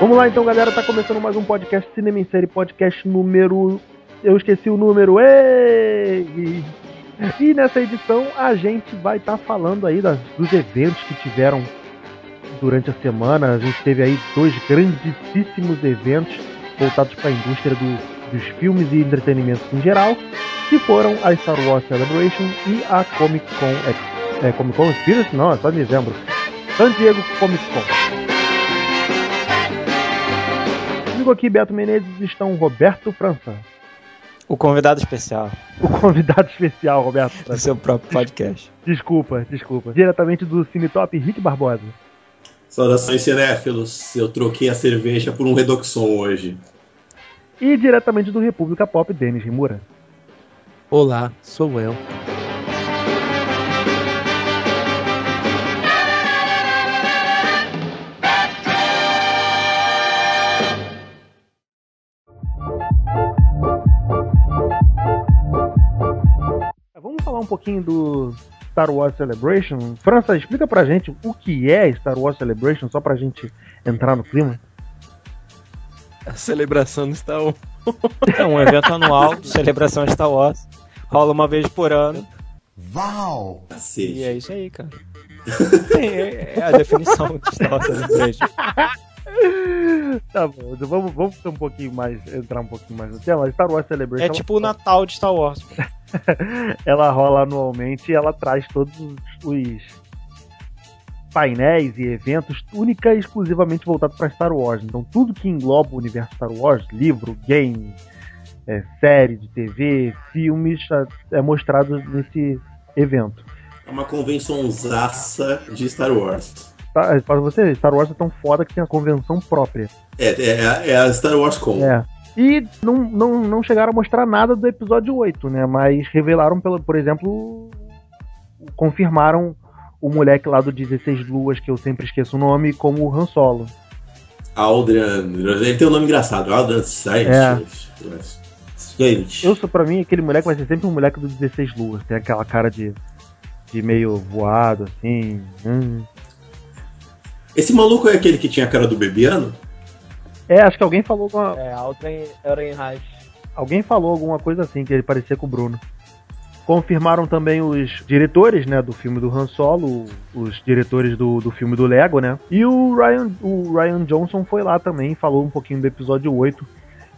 Vamos lá então, galera. Tá começando mais um podcast Cinema em Série, podcast número. Eu esqueci o número. Ei! E nessa edição a gente vai estar tá falando aí das, dos eventos que tiveram durante a semana. A gente teve aí dois grandíssimos eventos voltados para a indústria do, dos filmes e entretenimento em geral, que foram a Star Wars Celebration e a Comic Con. É, Comic Con Experience? Não, é só dezembro. San Diego Comic Con. Comigo aqui, Beto Menezes, estão Roberto França. O convidado especial. O convidado especial, Roberto. Do seu próprio podcast. Desculpa, desculpa. Diretamente do Cine Top, Rick Barbosa. Saudações cinéfilos. Eu troquei a cerveja por um Redoxon hoje. E diretamente do República Pop, Denis Rimura. Olá, sou eu. Pouquinho do Star Wars Celebration. França, explica pra gente o que é Star Wars Celebration, só pra gente entrar no clima. A celebração do Star Wars. É um evento anual de celebração de Star Wars. Rola uma vez por ano. Uau! E é isso aí, cara. É, é a definição de Star Wars Celebration. tá bom, vamos, vamos um pouquinho mais, entrar um pouquinho mais no tema. Star Wars Celebration. É tipo o Natal de Star Wars. ela rola anualmente e ela traz todos os painéis e eventos única e exclusivamente voltados para Star Wars. Então tudo que engloba o universo Star Wars, livro, game, é, série de TV, filmes, é, é mostrado nesse evento. É uma convençãozaça de Star Wars. Tá, para você, Star Wars é tão foda que tem a convenção própria. É, é, é a Star Wars Con. É. E não, não, não chegaram a mostrar nada do episódio 8, né? Mas revelaram, pelo, por exemplo, confirmaram o moleque lá do 16 Luas, que eu sempre esqueço o nome, como o Han Solo. Aldran. Ele tem um nome engraçado, Aldran Sainz. É. Eu sou pra mim, aquele moleque vai ser sempre um moleque do 16 Luas. Tem aquela cara de, de meio voado, assim. Hum. Esse maluco é aquele que tinha a cara do Bebiano? É, acho que alguém falou alguma. É, Ehrenreich. Alguém falou alguma coisa assim, que ele parecia com o Bruno. Confirmaram também os diretores, né, do filme do Han Solo, os diretores do, do filme do Lego, né? E o Ryan, o Ryan Johnson foi lá também, falou um pouquinho do episódio 8.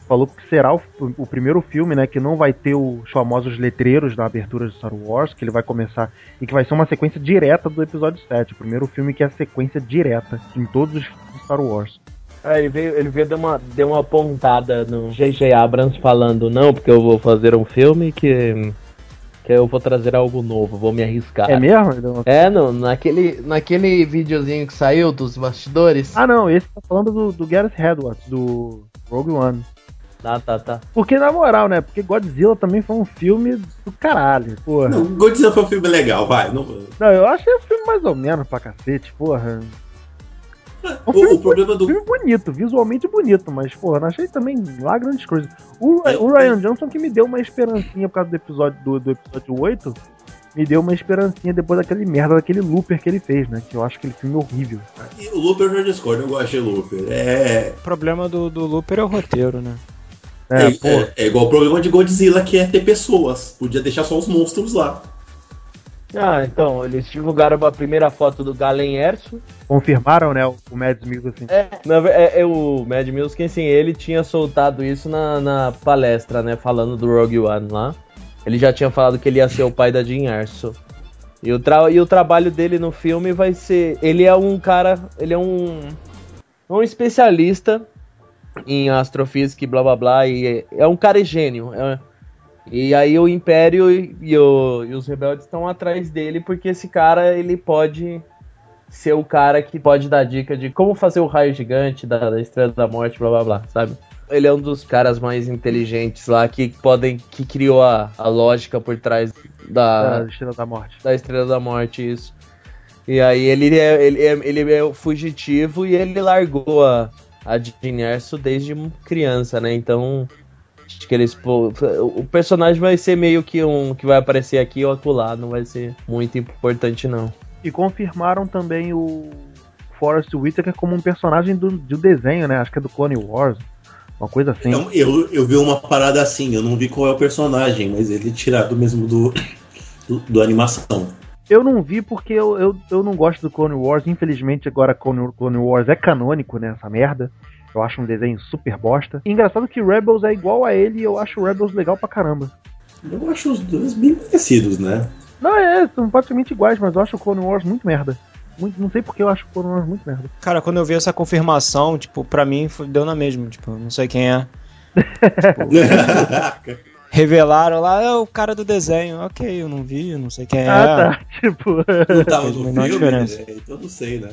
Falou que será o, o primeiro filme, né, que não vai ter os famosos letreiros da abertura de Star Wars, que ele vai começar e que vai ser uma sequência direta do episódio 7. O primeiro filme que é a sequência direta em todos os Star Wars. É, ele veio, ele veio dar uma, deu uma pontada no J.J. Abrams falando, não, porque eu vou fazer um filme que, que eu vou trazer algo novo, vou me arriscar. É mesmo? É, não, naquele, naquele videozinho que saiu dos bastidores. Ah, não, esse tá falando do, do Gareth Edwards, do Rogue One. Ah, tá, tá. Porque, na moral, né? Porque Godzilla também foi um filme do caralho, porra. Não, Godzilla foi um filme legal, vai. Não, não eu achei o filme mais ou menos pra cacete, porra. O, filme, o, problema do. filme bonito, visualmente bonito, mas, porra, não achei também lá grandes coisas. O, é, o Ryan é... Johnson que me deu uma esperancinha por causa do episódio do, do episódio 8, me deu uma esperancinha depois daquele merda, daquele Looper que ele fez, né? Que eu acho aquele filme horrível. E o Looper eu já discordo, eu gosto de Looper. É. O problema do, do Looper é o roteiro, né? É, é, é, é, igual o problema de Godzilla, que é ter pessoas. Podia deixar só os monstros lá. Ah, então, eles divulgaram a primeira foto do Galen Erso. Confirmaram, né, o Mad Mills, É, é, é, o Mad Mills, assim, ele tinha soltado isso na, na palestra, né, falando do Rogue One lá. Ele já tinha falado que ele ia ser o pai da Jean Erso. E o, tra e o trabalho dele no filme vai ser... Ele é um cara... Ele é um... Um especialista em astrofísica e blá blá blá. E é, é um cara gênio. É, e aí o Império e, o, e os rebeldes estão atrás dele porque esse cara ele pode ser o cara que pode dar dica de como fazer o raio gigante da, da Estrela da Morte, blá blá blá, sabe? Ele é um dos caras mais inteligentes lá que podem que criou a, a lógica por trás da, da Estrela da Morte. Da Estrela da Morte, isso. E aí ele é, ele é, ele é fugitivo e ele largou a, a Erso desde criança, né? Então Acho que eles. O personagem vai ser meio que um que vai aparecer aqui ou acolá, não vai ser muito importante, não. E confirmaram também o Forrest Whitaker como um personagem do, de um desenho, né? Acho que é do Clone Wars. Uma coisa assim. Então, eu, eu vi uma parada assim, eu não vi qual é o personagem, mas ele é tirado mesmo do, do, do animação. Eu não vi porque eu, eu, eu não gosto do Clone Wars. Infelizmente, agora Clone, Clone Wars é canônico, né? Essa merda. Eu acho um desenho super bosta. E engraçado que Rebels é igual a ele e eu acho Rebels legal pra caramba. Eu acho os dois bem parecidos, né? Não, é, são praticamente iguais, mas eu acho o Clone Wars muito merda. Muito, não sei porque eu acho o Clone Wars muito merda. Cara, quando eu vi essa confirmação, tipo, pra mim foi- deu na mesma. Tipo, não sei quem é. Tipo, revelaram lá, é o cara do desenho. Ok, eu não vi, eu não sei quem é. Ah, tá. Tipo. não tava no filme, né? então eu não sei, né?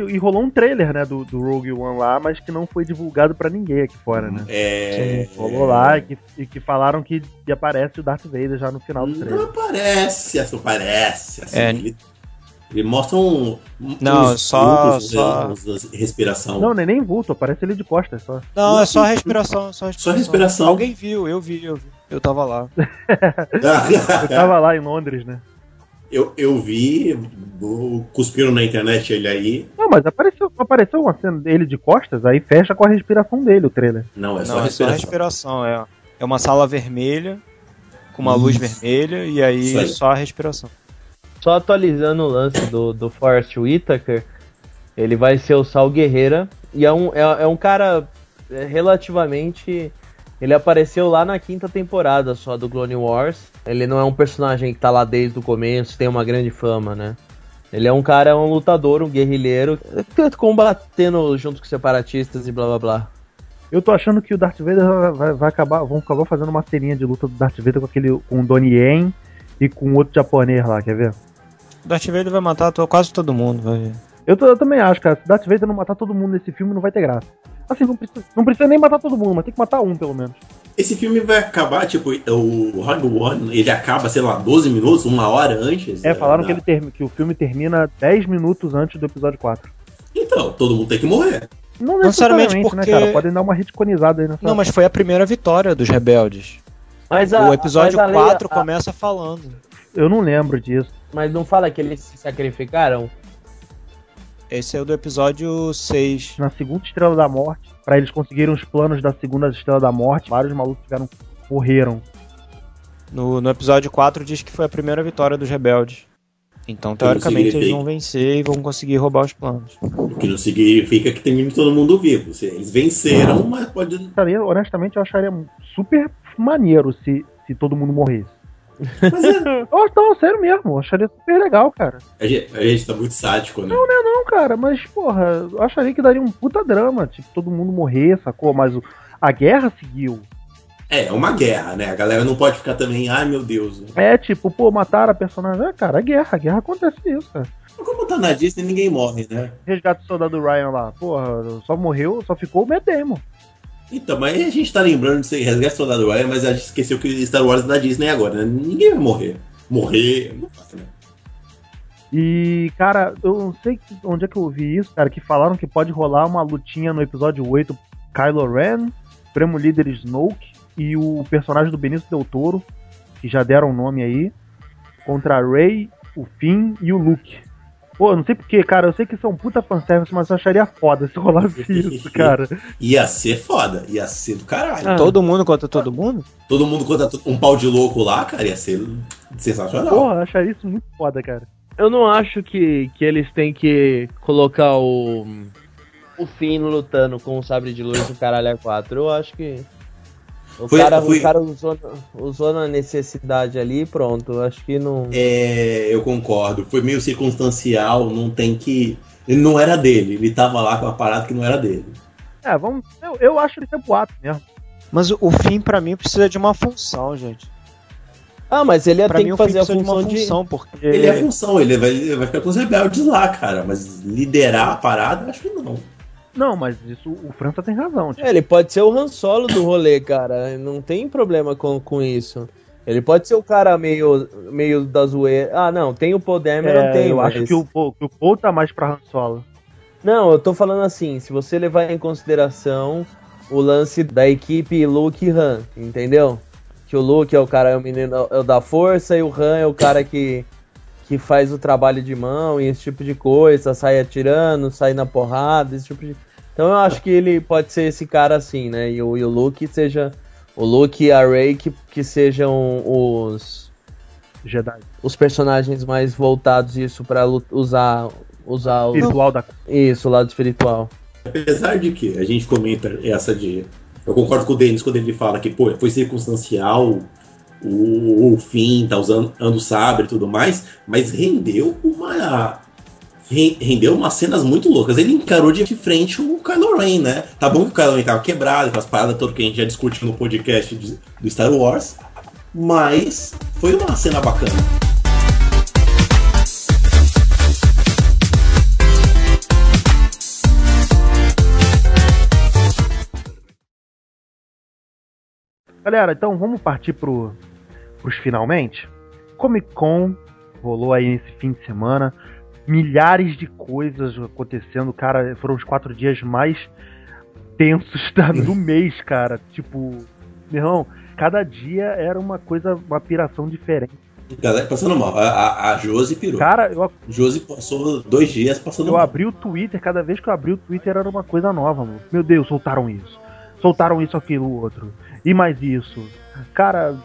E rolou um trailer, né, do, do Rogue One lá, mas que não foi divulgado pra ninguém aqui fora, né? É. Rolou lá e que, e que falaram que que aparece o Darth Vader já no final do Não trailer. aparece, assim, parece. Assim, É. ele, ele mostra um. um- Não, uns só- vultos, só- uns- respiração. Não, nem nem vulto, aparece ele de costas só. Não, é só respiração, só respiração. Só respiração. Alguém viu, eu vi, eu vi. Eu tava lá. Eu tava lá em Londres, né? Eu, eu vi, cuspiram na internet ele aí. Não, mas apareceu, apareceu uma cena dele de costas, aí fecha com a respiração dele o trailer. Não, é só Não, é só respiração. respiração, é. É uma sala vermelha, com uma luz vermelha, e aí, aí. só a respiração. Só atualizando o lance do, do Forrest Whitaker, ele vai ser o Sal Guerreira. E é um, é, é um cara é, relativamente. Ele apareceu lá na quinta temporada só do Clone Wars. Ele não é um personagem que tá lá desde o começo, tem uma grande fama, né? Ele é um cara, um lutador, um guerrilheiro, combatendo junto com separatistas e blá blá blá. Eu tô achando que o Darth Vader vai, vai- acabar, vão acabar fazendo uma serinha de luta do Darth Vader com aquele com o Donnie Yen e com outro japonês lá, quer ver? O Darth Vader vai matar quase todo mundo, vai ver. Eu, tô- eu também acho, cara, se Darth Vader não matar todo mundo nesse filme não vai ter graça. Assim, não precisa, não precisa nem matar todo mundo, mas tem que matar um pelo menos. Esse filme vai acabar, tipo, o Rogue One, ele acaba, sei lá, 12 minutos, uma hora antes. É, né, falaram da- que, ele que o filme termina 10 minutos antes do episódio 4. Então, todo mundo tem que morrer. Não necessariamente né, porque- cara? Podem dar uma retconizada aí nessa. Não, mas foi a primeira vitória dos rebeldes. Mas o episódio mas a 4 a- começa falando. Eu não lembro disso. Mas não fala que eles se sacrificaram? Esse é o do episódio 6. Na segunda Estrela da Morte, pra eles conseguirem os planos da segunda Estrela da Morte, vários malucos tiveram, morreram. No, no episódio 4 diz que foi a primeira vitória dos rebeldes. Então, teoricamente, eles vão vencer e vão conseguir roubar os planos. O que não significa que tem todo mundo vivo. Se Eles venceram, mas pode. Honestamente, eu acharia super maneiro se, se todo mundo morresse. Mas é, Oh, não, sério mesmo, eu acharia super legal, cara. a, gente, a gente tá muito sádico, né? Não, cara, mas, porra, eu acharia que daria um puta drama, tipo, todo mundo morrer, sacou? Mas o- a guerra seguiu. É, é uma guerra, né? A galera não pode ficar também, ai meu Deus. É tipo, pô, mataram a personagem. É, cara, a guerra, a guerra acontece isso, cara. Como tá na Disney, ninguém morre, né? Resgate do soldado Ryan lá, porra, só morreu, só ficou o Matt Damon. Então, mas a gente tá lembrando de Resgate do Soldado Ryan, mas a gente esqueceu que Star Wars é da Disney agora, né? Ninguém vai morrer. Morrer, não passa, né? E, cara, eu não sei onde é que eu ouvi isso, cara, que falaram que pode rolar uma lutinha no episódio 8, Kylo Ren, Primo Líder Snoke e o personagem do Benício Del Toro, que já deram o nome aí, contra Rey, o Finn e o Luke. Pô, eu não sei porquê, cara, eu sei que isso é um puta fanservice, mas eu acharia foda se rolasse isso, cara. Ia ser foda, ia ser do caralho. Ah. Todo mundo contra todo mundo? Todo mundo conta um pau de louco lá, cara, ia ser sensacional. Porra, eu acharia isso muito foda, cara. Eu não acho que, que eles têm que colocar o. O Finn lutando com o sabre de luz do caralho A4. Eu acho que. O Foi- cara, foi- o cara usou, usou na necessidade ali e pronto. Acho que não. É, eu concordo. Foi meio circunstancial, não tem que. Ele não era dele, ele tava lá com a parada que não era dele. É, vamos. Eu, eu acho ele ser boato mesmo. Mas o, o fim, pra mim, precisa de uma função, gente. Ah, mas ele ia Pra ter mim, que fazer a precisa de uma função de. função, porque... Ele é a função, ele vai, ele vai ficar com os rebeldes lá, cara. Mas liderar a parada, acho que não. Não, mas isso o França tem razão. Tipo, É, ele pode ser o Han Solo do rolê, cara. Não tem problema com, com isso. Ele pode ser o cara meio, meio da zoeira. Ah, não, tem o Paul Dameron, é, tem, eu mas... acho que o, Paul- que o Paul tá mais pra Han Solo. Não, eu tô falando assim, se você levar em consideração o lance da equipe Luke e Han, entendeu? Que o Luke é o cara, é o menino é o da força e o Han é o cara que, que faz o trabalho de mão e esse tipo de coisa, sai atirando, sai na porrada, esse tipo de. Então eu acho que ele pode ser esse cara assim, né? E o, e o Luke seja. O Luke e a Rey que, que sejam os. Jedi. Os personagens mais voltados isso pra lu- usar. Usar o. Espiritual da Isso, o lado espiritual. Apesar de que a gente comenta essa de. Eu concordo com o Denis quando ele fala que, pô, foi circunstancial o, fim, tá usando o sabre e tudo mais, mas rendeu uma. ren- Rendeu umas cenas muito loucas. Ele encarou de frente o Kylo Ren, né? Tá bom que o Kylo Ren tava quebrado, aquelas paradas todas que a gente já discutiu no podcast do Star Wars, mas foi uma cena bacana. Galera, então vamos partir pro, pros finalmente. Comic Con rolou aí nesse fim de semana. Milhares de coisas acontecendo, cara. Foram os quatro dias mais tensos do mês, cara. Tipo, meu irmão, cada dia era uma coisa, uma piração diferente. Galera passando mal. A, a, a Josi pirou. Cara, eu, Josi passou dois dias passando eu mal. abri o Twitter, cada vez que eu abri o Twitter era uma coisa nova, mano. Meu Deus, soltaram isso. Soltaram isso, aquilo, outro. E mais isso. Cara,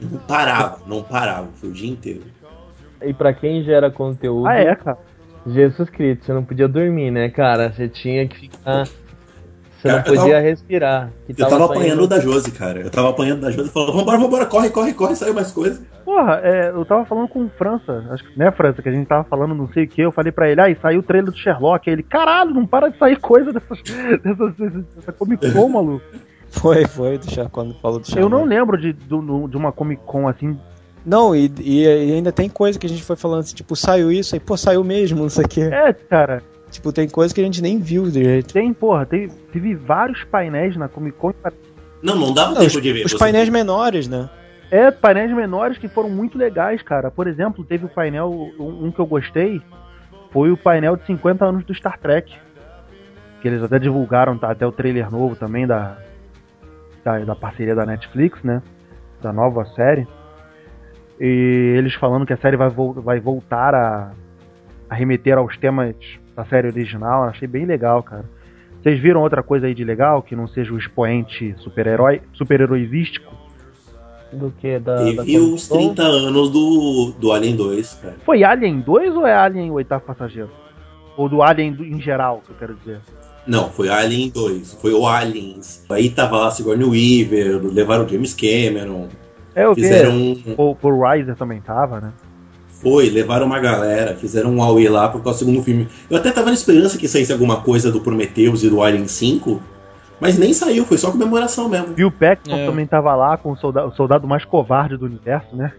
Não parava, não parava, foi o dia inteiro. E pra quem gera conteúdo. ah é, cara. Jesus Cristo, você não podia dormir, né, cara? Você tinha que ficar. Você Cara, não podia tava- respirar. que Eu tava saindo- apanhando da Josi, cara. Eu tava apanhando da Josi e falando, vambora, vambora, corre, corre, corre, saiu mais coisa. Porra, é, eu tava falando com o França, acho que, né, França, que a gente tava falando não sei o que, eu falei pra ele, ah, e saiu o trailer do Sherlock, aí ele, caralho, não para de sair coisa dessas, dessas, dessas, dessa Comic Con, maluco. Foi, foi, do Char- quando falou do Eu Sherlock. não lembro de, do- de uma Comic Con assim, Não, e, e- ainda tem coisa que a gente foi falando assim, tipo, saiu isso, aí, pô, saiu mesmo, não sei o quê. é, cara, Tipo, tem coisa que a gente nem viu direito. tem, porra, teve, teve vários painéis na Comic Con, Não, não dava Não, tempo os, de ver. os você- painéis menores, né? é, painéis menores que foram muito legais, cara, por exemplo, teve o painel, um, um que eu gostei, foi o painel de 50 anos do Star Trek, que eles até divulgaram tá, até o trailer novo também da, da, da parceria da Netflix, né? Da nova série. E eles falando que a série vai, vol- vai voltar a, a remeter aos temas da série original. Eu achei bem legal, cara. Vocês viram outra coisa aí de legal que não seja o expoente super-herói, super-heroísístico? Do que? Da, da Teve os Comic Con? 30 anos do, do Alien 2, cara. Foi Alien 2 ou é Alien o oitavo passageiro? Ou do Alien do- em geral, que eu quero dizer. Não, foi Alien 2, foi o Aliens. Aí tava lá Sigourney Weaver, levaram o James Cameron, É o que? fizeram um. O, o Riser também tava, né? Foi, levaram uma galera, fizeram um Huawei lá por causa do segundo filme. Eu até tava na esperança que saísse alguma coisa do Prometheus e do Alien 5, mas nem saiu, foi só comemoração mesmo. Bill Paxton É. também tava lá com o soldado, o soldado mais covarde do universo, né?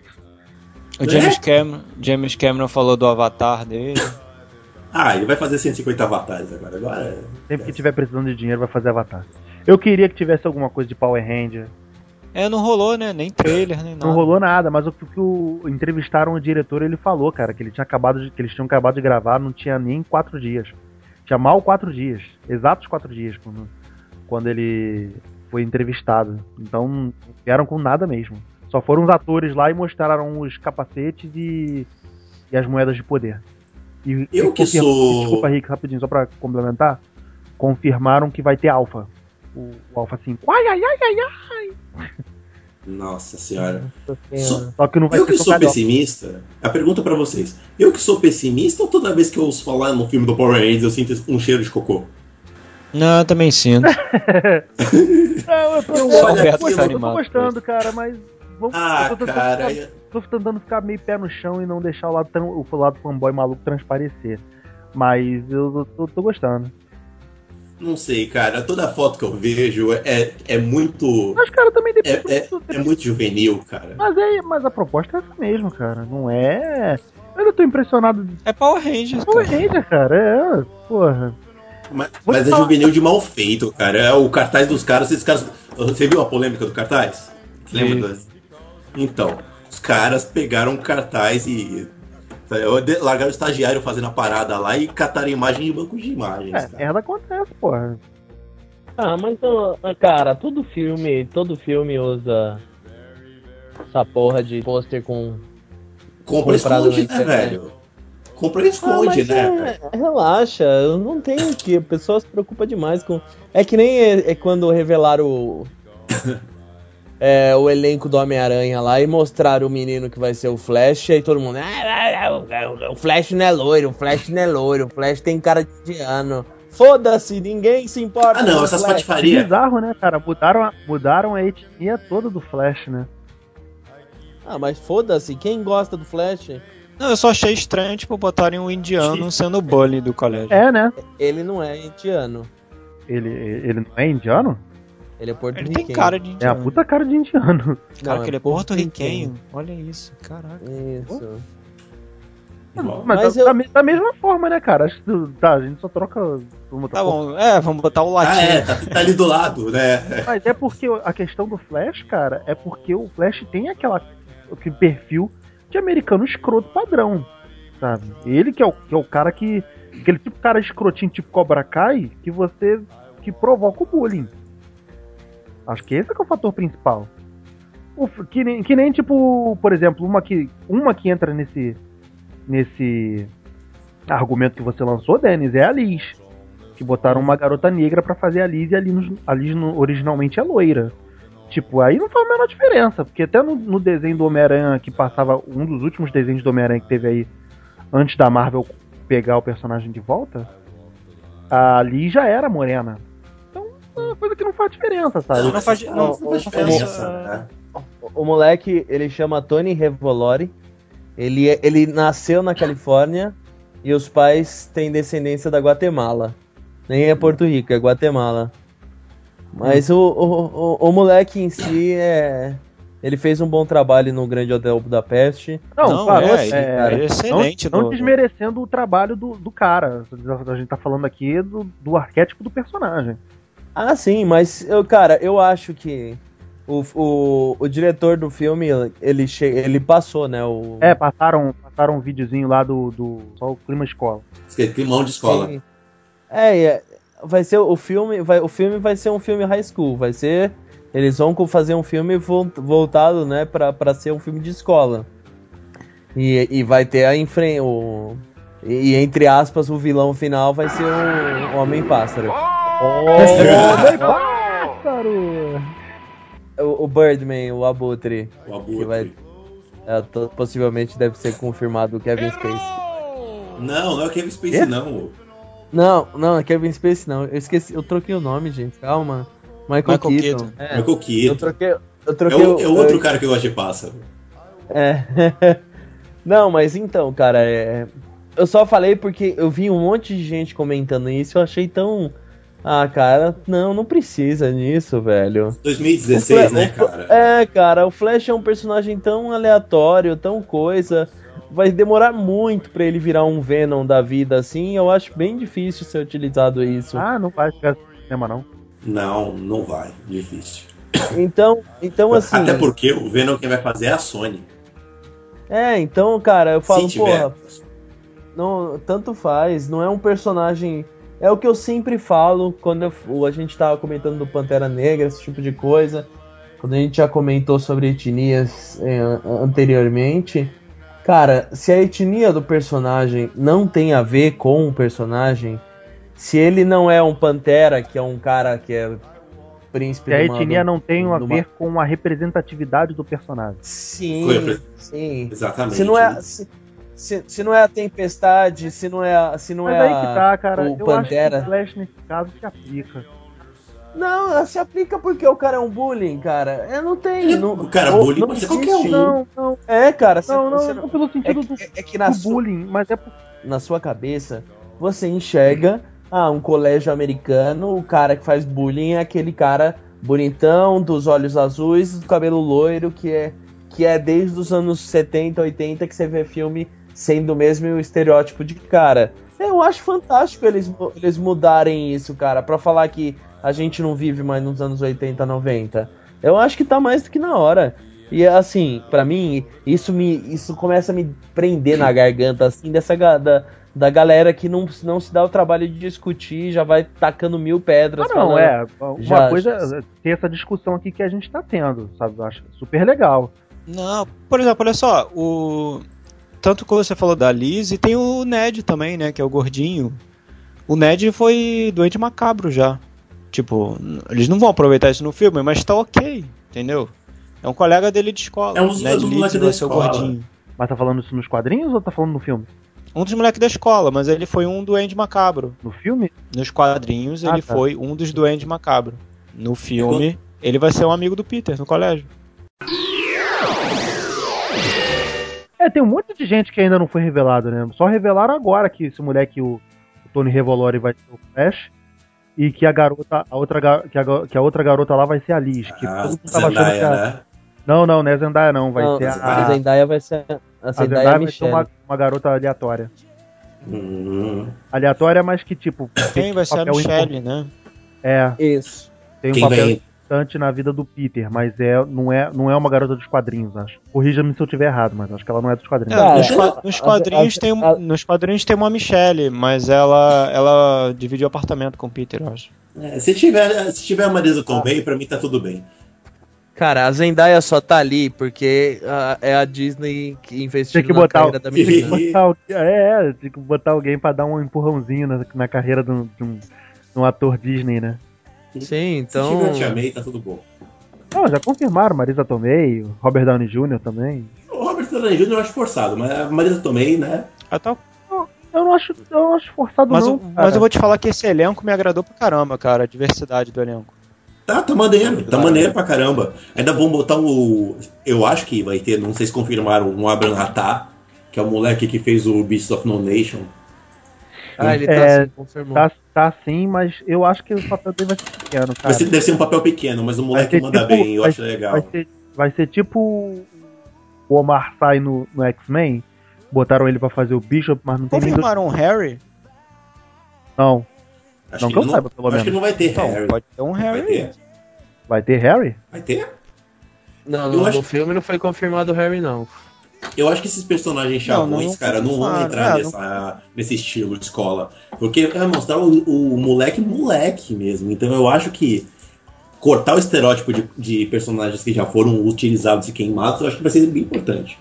O James Cameron, James Cameron falou do avatar dele. Ah, ele vai fazer 150 avatares agora. Agora. Sempre que tiver precisando de dinheiro vai fazer Avatar. Eu queria que tivesse alguma coisa de Power Ranger. É, não rolou, né? Nem trailer, nem nada. Não rolou nada, mas o que que o entrevistaram o diretor, ele falou, cara, que ele tinha acabado de, que eles tinham acabado de gravar, não tinha nem quatro dias. Tinha mal quatro dias, exatos quatro dias quando, quando ele foi entrevistado. Então não vieram com nada mesmo. Só foram os atores lá e mostraram os capacetes e, e as moedas de poder. E, Eu e que confirma- sou- Desculpa, Rick, rapidinho, só pra complementar. Confirmaram que vai ter alfa. O, o Alpha 5. Ai, ai, ai, ai, ai. Nossa senhora. Nossa Senhora. Só que não vai Eu ser que sou pessimista, a pergunta pra vocês. Eu que sou pessimista ou toda vez que eu ouço falar no filme do Power Rangers eu sinto um cheiro de cocô? Não, eu também sinto. Não, eu tô, Eu eu, eu, aqui, eu, eu tô animado gostando, cara, mas. Vamos, Ah, eu tô, cara. Tô tentando ficar meio pé no chão e não deixar o lado, o lado fanboy maluco transparecer. Mas eu tô, tô gostando. Não sei, cara. Toda foto que eu vejo é, é muito. Mas, cara, também É, depende. é, do- é muito juvenil, cara. mas, é, mas a proposta é essa mesmo, cara. Não é. Eu ainda tô impressionado de É Power Rangers, Power cara. Ranger, cara. É, porra. Mas, mas é falar- juvenil de mal feito, cara. É o cartaz dos caras. Esses caras. Você viu a polêmica do cartaz? Lembra? Então, os caras pegaram cartaz e. Largaram o estagiário fazendo a parada lá e cataram imagem de banco de imagens. É, cara. merda acontece, porra. Ah, mas, ó, cara, todo filme, todo filme usa essa porra de pôster com Compra e esconde, né, velho? Compra e Ah, esconde, mas né? é- relaxa, eu não tenho que. A pessoa se preocupa demais com. É que nem é, é quando revelaram o. é, o elenco do Homem-Aranha lá e mostraram o menino que vai ser o Flash, e aí todo mundo. "Ah, ah, ah, o Flash não é loiro, o Flash não é loiro, o Flash tem cara de indiano. Foda-se, ninguém se importa. Ah, não, com o essas patifarias. Bizarro, né, cara? Mudaram a, mudaram a etnia toda do Flash, né? Ah, mas foda-se, quem gosta do Flash? Não, eu só achei estranho, tipo, botarem um indiano sendo o bully do colégio. É, né? Ele não é indiano, Ele, ele não é indiano? Ele é Ele porto-riquenho. tem cara de É a indiano. puta cara de indiano. Cara, Não, que ele é porto-riquenho. Olha isso, caraca. Isso. Mas, Mas da, eu- da me- da mesma forma, né, cara? Acho que tá, a gente só troca. uma Tá bom, é, vamos botar o Ah, latim. é, tá, tá ali do lado, né? Mas é porque a questão do Flash, cara, é porque o Flash tem aquela aquele perfil de americano escroto padrão, sabe? Ele que é o, que é o cara que. Aquele tipo de cara escrotinho, tipo Cobra Kai, que você. que provoca o bullying. Acho que esse é, que é o fator principal. O que, nem, que nem, tipo, por exemplo, uma que, uma que entra nesse. nesse argumento que você lançou, Denis, é a Liz. Que botaram uma garota negra pra fazer a Liz e a Liz, a Liz originalmente é loira. Tipo, aí não faz a menor diferença, porque até no, no desenho do Homem-Aranha que passava, um dos últimos desenhos do Homem-Aranha que teve aí, antes da Marvel pegar o personagem de volta, a Liz já era morena. Uma coisa que não faz diferença, sabe? Não faz- não, não- não faz não diferença, faz- né? O moleque, ele chama Tony Revolori. Ele, é- ele nasceu na Califórnia e os pais têm descendência da Guatemala. Nem é Porto Rico, é Guatemala. Mas o, o, o, o moleque em si é. Ele fez um bom trabalho no Grande Hotel Budapeste. Não, Não, claro, é, é, ele é excelente Não, não no- desmerecendo o trabalho do, do cara. A gente tá falando aqui do, do arquétipo do personagem. Ah, sim, mas eu, cara, eu acho que o, o, o diretor do filme, ele, che ele passou, né? O, É, passaram, passaram um videozinho lá do, do só o clima escola. Escrito Climão de escola. Sim. É, é, vai ser o filme, vai, o filme vai ser um filme high school, vai ser eles vão fazer um filme vol- voltado, né, pra, pra ser um filme de escola. E, e vai ter a enfren o e, e, entre aspas o vilão final vai ser o Homem Pássaro. Homem pássaro! O, o Birdman, o Abutre, O abutre. que vai é, possivelmente deve ser confirmado o Kevin Spacey. Não, não é o Kevin Spacey, Quê? não. Não, não, é Kevin Spacey não. Eu esqueci, eu troquei o nome, gente. Calma. Michael, Michael Keaton. Keaton. É. Michael Eu Keaton. troquei. Eu É, troquei o, é o- outro eu- cara que gosta de pássaro. É. Não, mas então, cara, é... eu só falei porque eu vi um monte de gente comentando isso, eu achei tão. Ah, cara, não, não precisa nisso, velho. 2016, O né, cara? É, cara, o Flash é um personagem tão aleatório, tão coisa. Vai demorar muito pra ele virar um Venom da vida assim. Eu acho bem difícil ser utilizado isso. Ah, não vai ficar no cinema, não. Não, não vai. Difícil. Então, então assim. Até porque o Venom quem vai fazer é a Sony. É, então, cara, eu falo, porra, não, tanto faz, não é um personagem. É o que eu sempre falo quando eu- a gente tava comentando do Pantera Negra, esse tipo de coisa. Quando a gente já comentou sobre etnias é, anteriormente. Cara, se a etnia do personagem não tem a ver com o personagem, se ele não é um Pantera, que é um cara que é príncipe Se a de uma- etnia não tem a ver com a representatividade do personagem. Sim, sim. Exatamente. Se não é, se, se, se não é a tempestade, se não é, a- se não Mas é aí a- que tá, cara. o Eu acho que Pantera. o Flash nesse caso se aplica. Não, ela se aplica porque o cara é um bullying, cara. É, não tem. Não, O cara ou- bullying não pode ser qualquer um. Não, não, É, cara. você- não, não, você não, pelo é, sentido do, que, é que na, do sua, bullying, mas é por na sua cabeça você enxerga ah, um colégio americano, o cara que faz bullying é aquele cara bonitão, dos olhos azuis, do cabelo loiro, que é, que é desde os anos 70, 80 que você vê filme sendo o mesmo estereótipo de cara. Eu acho fantástico eles, eles mudarem isso, cara, pra falar que a gente não vive mais nos anos 80, 90. Eu acho que tá mais do que na hora. E assim, pra mim, isso me isso começa a me prender na garganta assim dessa da, da galera que não, não se dá o trabalho de discutir, já vai tacando mil pedras. Ah, não, falando- é. Uma Já- coisa é ter essa discussão aqui que a gente tá tendo, sabe? Eu acho super legal. Não, por exemplo, olha só, o tanto que você falou da Liz, e tem o Ned também, né? Que é o gordinho. O Ned foi doente macabro já. Tipo, eles não vão aproveitar isso no filme, mas tá ok, entendeu? É um colega dele de escola. É um dos- Ned Leeds moleques vai da ser o escola. gordinho. Mas tá falando isso nos quadrinhos ou tá falando no filme? Um dos moleques da escola, mas ele foi um doente macabro. No filme? Nos quadrinhos, Ah, ele tá. foi um dos doentes macabro. No filme, ele vai ser um amigo do Peter no colégio. É, tem um monte de gente que ainda não foi revelado, né? Só revelaram agora que esse moleque, o, o Tony Revolori, vai ser o Flash. E que a garota, a outra, que, a, que a outra garota lá vai ser a Liz. Que A todo mundo tava achando que Zendaya, a, né? Não, não, não é Zendaya não. Vai Não, ser a a, Zendaya vai ser a a Zendaya Zendaya vai ser uma, uma garota aleatória. Hum. Aleatória, mas que tipo. Quem vai ser a Michelle, né? É, Isso. tem um Quem papel vem? Importante na vida do Peter, mas é, não, é, não é uma garota dos quadrinhos, acho. Corrija-me se eu estiver errado, mas acho que ela não é dos quadrinhos. É, nos, a- nos a- quadrinhos a- tem, a- nos quadrinhos tem uma Michelle, mas ela, ela dividiu apartamento com o Peter, eu acho. É, se, tiver, se tiver a Marisa Tomei, pra mim tá tudo bem. Cara, a Zendaya só tá ali porque ah, é a Disney que investiu Tem que na botar o- carreira da Tem que menina. botar alguém- é, é, tem que botar alguém pra dar um empurrãozinho na, na carreira de um, de um- de um ator Disney, né? Sim, Se então. tiver a Tia May, tá tudo bom. Não, já confirmaram, Marisa Tomei, o Robert Downey Jr. também. O Robert Downey Jr. eu acho forçado, mas a Marisa Tomei, né? Ah, tá. Eu não acho, eu não acho forçado Mas, não, eu- cara. mas eu vou te falar que esse elenco me agradou pra caramba, cara, a diversidade do elenco. Tá, tá maneiro, tá maneiro pra caramba. Ainda vão botar o. Eu acho que vai ter, não sei se confirmaram, um Abraham Hatar, que é o moleque que fez o Beast of No Nation. Ah, ele tá É, assim, confirmou. Tá, tá sim, mas eu acho que o papel dele vai ser pequeno, cara. Vai ser, deve ser um papel pequeno, mas o moleque manda tipo- bem, eu vai- acho legal. Vai ser, vai ser tipo o Omar Sy no, no X-Men. Botaram ele pra fazer o Bishop, mas não tem. Confirmaram o Harry? Não, Acho não que que eu não, saiba, pelo acho menos. que não vai ter Então, Harry. pode ter um Vai Harry. ter? vai ter Harry? Vai ter? Não, Eu no, acho- no filme não foi confirmado o Harry, não. Eu acho que esses personagens chavões, cara, não vão entrar é, nessa, nesse estilo de escola. Porque vai mostrar o, o moleque moleque mesmo. Então eu acho que cortar o estereótipo de, de personagens que já foram utilizados e queimados, eu acho que vai ser bem importante.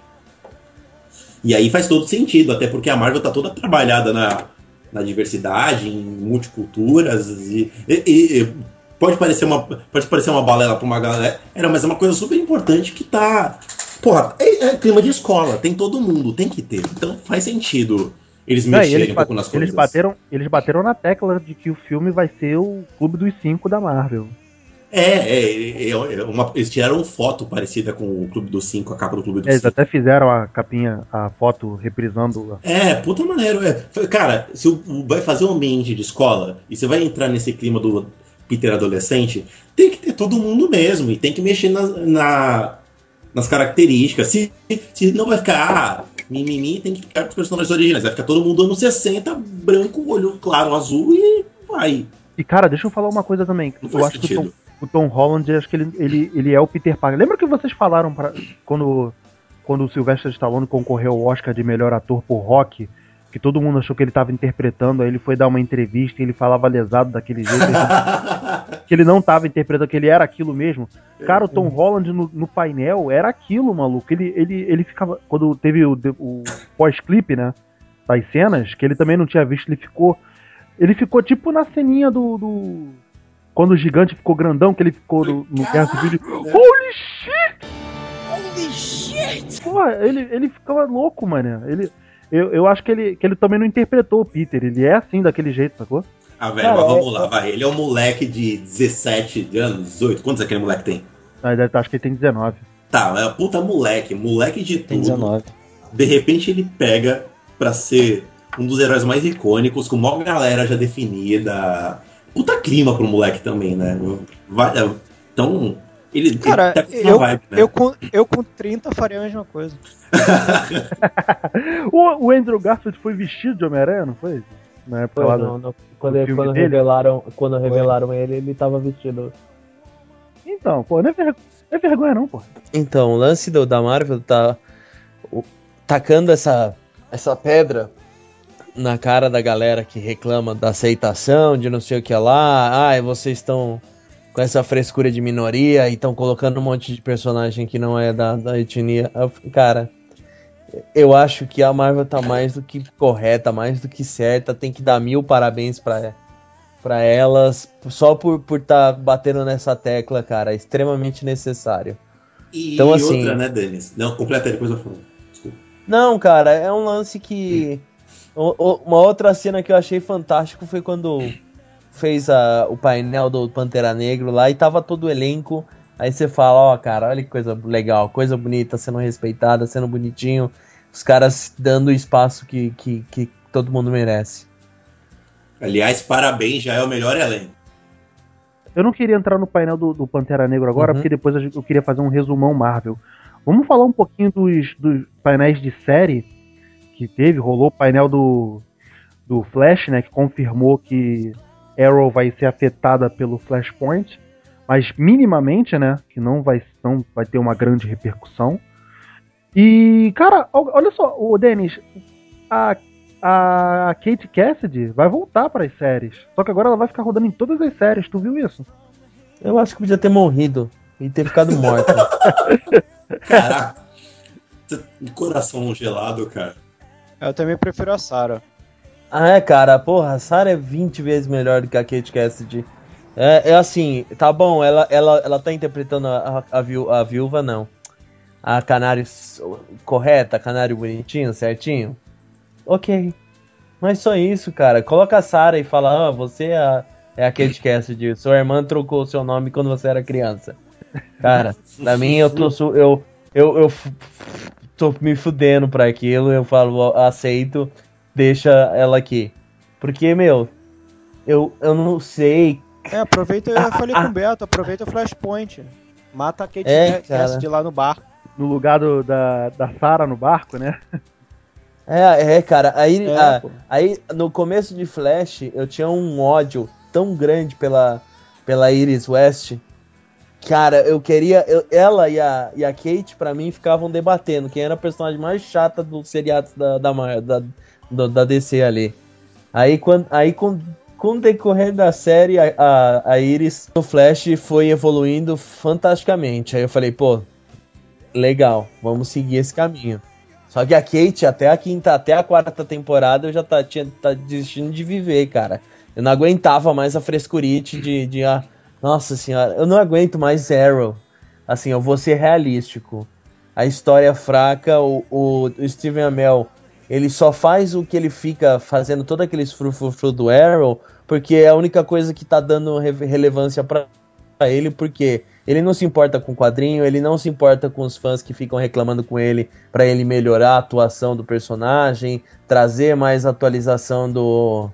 E aí faz todo sentido, até porque a Marvel tá toda trabalhada na, na diversidade, em multiculturas, e- e- e pode, parecer uma, pode parecer uma balela pra uma galera, mas é uma coisa super importante que tá. Porra, é, é clima de escola, tem todo mundo, tem que ter. Então faz sentido eles mexerem eles, um pouco nas eles, coisas. bateram, eles bateram na tecla de que o filme vai ser o Clube dos Cinco da Marvel. É, é, é, é uma- eles tiraram foto parecida com o Clube dos Cinco, a capa do Clube dos Eles Cinco. até fizeram a capinha, a foto reprisando. É, puta maneiro. É. Cara, se vai fazer um ambiente de escola e você vai entrar nesse clima do Peter adolescente, tem que ter todo mundo mesmo e tem que mexer na, na- nas características. Se, se não vai ficar ah, mimimi, tem que ficar com os personagens originais. Vai ficar todo mundo anos 60, branco, olho claro, azul e vai. E cara, deixa eu falar uma coisa também. Não Eu acho que o Tom, sentido. o Tom Holland, acho que ele, ele, ele é o Peter Parker. Lembra que vocês falaram pra, quando, quando o Sylvester Stallone concorreu ao Oscar de melhor ator por rock? Que todo mundo achou que ele estava interpretando, aí ele foi dar uma entrevista e ele falava lesado daquele jeito. que ele não estava interpretando, que ele era aquilo mesmo. Cara, o Tom Holland no, no painel era aquilo, maluco. Ele, ele, ele ficava. Quando teve o, o pós-clipe, né? Das cenas, que ele também não tinha visto, ele ficou. Ele ficou tipo na ceninha do. do- quando o gigante ficou grandão, que ele ficou no, no Guerra Civil. Caraca, Holy shit! Holy shit! Pô, ele, ele ficava louco, mano. Ele, eu, eu acho que ele, que ele também não interpretou o Peter. Ele é assim, daquele jeito, sacou? Ah, velho, Cara, mas vamos é- lá, vai. Ele é um moleque de 17 anos, 18. Quantos aquele moleque tem? Ah, deve- Acho que ele tem 19. Tá, é puta moleque, moleque de Tem tudo. 19. De repente ele pega pra ser um dos heróis mais icônicos, com uma galera já definida. Puta clima pro moleque também, né? Vai- é, então, ele, ele Cara, tá com uma eu, vibe, né? eu, com, eu com 30 faria a mesma coisa. o, o Andrew Garfield foi vestido de Homem-Aranha, não foi? Na época Foi, lá não, não. Quando, do filme quando revelaram, quando revelaram ele, ele tava vestido. Então, pô, não é, ver- não é vergonha não, pô. Então, o lance do, da Marvel tá o- tacando essa, essa pedra na cara da galera que reclama da aceitação, de não sei o que lá. Ai, vocês estão com essa frescura de minoria e estão colocando um monte de personagem que não é da, da etnia. Cara, eu acho que a Marvel tá mais do que correta, mais do que certa. Tem que dar mil parabéns pra, pra elas. Só por por tá batendo nessa tecla, cara. É extremamente necessário. E Então, assim- outra, né, Denis? Não, completa aí, depois eu falo. Desculpa. Não, cara, é um lance que. o- o- Uma outra cena que eu achei fantástico foi quando fez a, o painel do Pantera Negro lá e tava todo o elenco. Aí você fala, ó, cara, olha que coisa legal, coisa bonita, sendo respeitada, sendo bonitinho. Os caras dando o espaço que, que, que todo mundo merece. Aliás, parabéns, já é o melhor elenco. Eu não queria entrar no painel do, do Pantera Negro agora, Uhum. porque depois eu queria fazer um resumão Marvel. Vamos falar um pouquinho dos, dos painéis de série que teve. Rolou o painel do, do Flash, né? Que confirmou que Arrow vai ser afetada pelo Flashpoint. Mas minimamente, né? Que não vai, não vai ter uma grande repercussão. E, cara, ol- olha só, o Denis, a, a Kate Cassidy vai voltar para as séries. Só que agora ela vai ficar rodando em todas as séries. Tu viu isso? Eu acho que podia ter morrido e ter ficado morta. Caraca. Coração gelado, cara. Eu também prefiro a Sarah. Ah, é, cara, porra, a Sarah é 20 vezes melhor do que a Kate Cassidy. É, é assim, tá bom, ela, ela, ela tá interpretando a, a, viú- a viúva, não. A canário correta, canário bonitinho, certinho. Ok. Mas só isso, cara. Coloca a Sarah e fala, ah, você é a, é a Kate Cassidy. Sua irmã trocou seu nome quando você era criança. Cara, pra mim eu tô. Eu, eu, eu tô me fudendo pra aquilo. Eu falo, aceito deixa ela aqui. Porque, meu, eu, eu não sei. É, aproveita, eu falei com o Beto, aproveita o Flashpoint. Mata a Kate É, Cassidy cara. lá no bar. No lugar do- da, da Sarah no barco, né? É, é, cara, aí, É, ah, pô. aí no começo de Flash eu tinha um ódio tão grande pela, pela Iris West. Cara, eu queria. eu- ela e a, e a Kate, pra mim, ficavam debatendo quem era a personagem mais chata dos seriados da, da, da, do- da DC ali. Aí, quando, aí com, com o decorrer da série, a, a, a Iris no Flash foi evoluindo fantasticamente. Aí eu falei, pô, legal, vamos seguir esse caminho. Só que a Kate, até a quinta, até a quarta temporada, eu já tá, tinha, tá desistindo de viver, cara. Eu não aguentava mais a frescurite de, de ah, nossa senhora, eu não aguento mais Arrow. Assim, eu vou ser realístico. A história é fraca, o, o Steven Amell, ele só faz o que ele fica fazendo todo aqueles frufru do Arrow, porque é a única coisa que tá dando re- relevância pra ele, porque ele não se importa com o quadrinho, ele não se importa com os fãs que ficam reclamando com ele pra ele melhorar a atuação do personagem, trazer mais atualização do.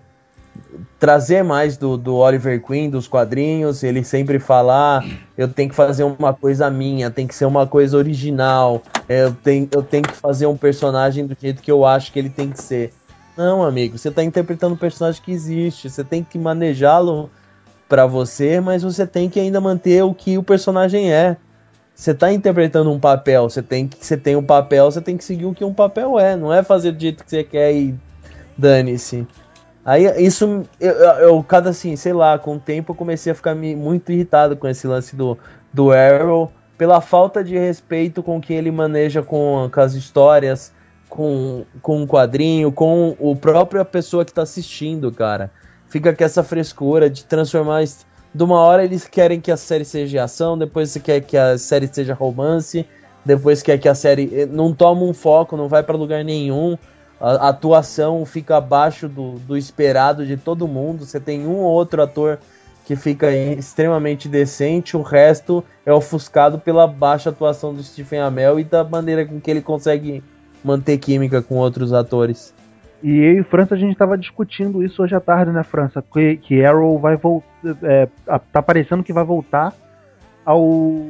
Trazer mais do, do Oliver Queen, dos quadrinhos. Ele sempre fala: ah, eu tenho que fazer uma coisa minha, tem que ser uma coisa original, eu tenho, eu tenho que fazer um personagem do jeito que eu acho que ele tem que ser. Não, amigo, você tá interpretando um personagem que existe, você tem que manejá-lo pra você, mas você tem que ainda manter o que o personagem é. Você tá interpretando um papel, você tem que você tem um papel, você tem que seguir o que um papel é, não é fazer do jeito que você quer e dane-se. Aí isso eu, eu, cada assim, sei lá, com o tempo eu comecei a ficar muito irritado com esse lance do do Arrow pela falta de respeito com que ele maneja com, com as histórias, com, com o quadrinho, com o própria pessoa que tá assistindo, cara fica com essa frescura de transformar. De uma hora eles querem que a série seja ação, depois você quer que a série seja romance, depois quer que a série eh, não toma um foco, não vai pra lugar nenhum. A, atuação fica abaixo do, do esperado de todo mundo. Você tem um ou outro ator que fica extremamente decente, o resto é ofuscado pela baixa atuação do Stephen Amell e da maneira com que ele consegue manter química com outros atores. E eu e França a gente tava discutindo isso hoje à tarde, né, França? Que, que Arrow vai voltar. É, tá parecendo que vai voltar ao,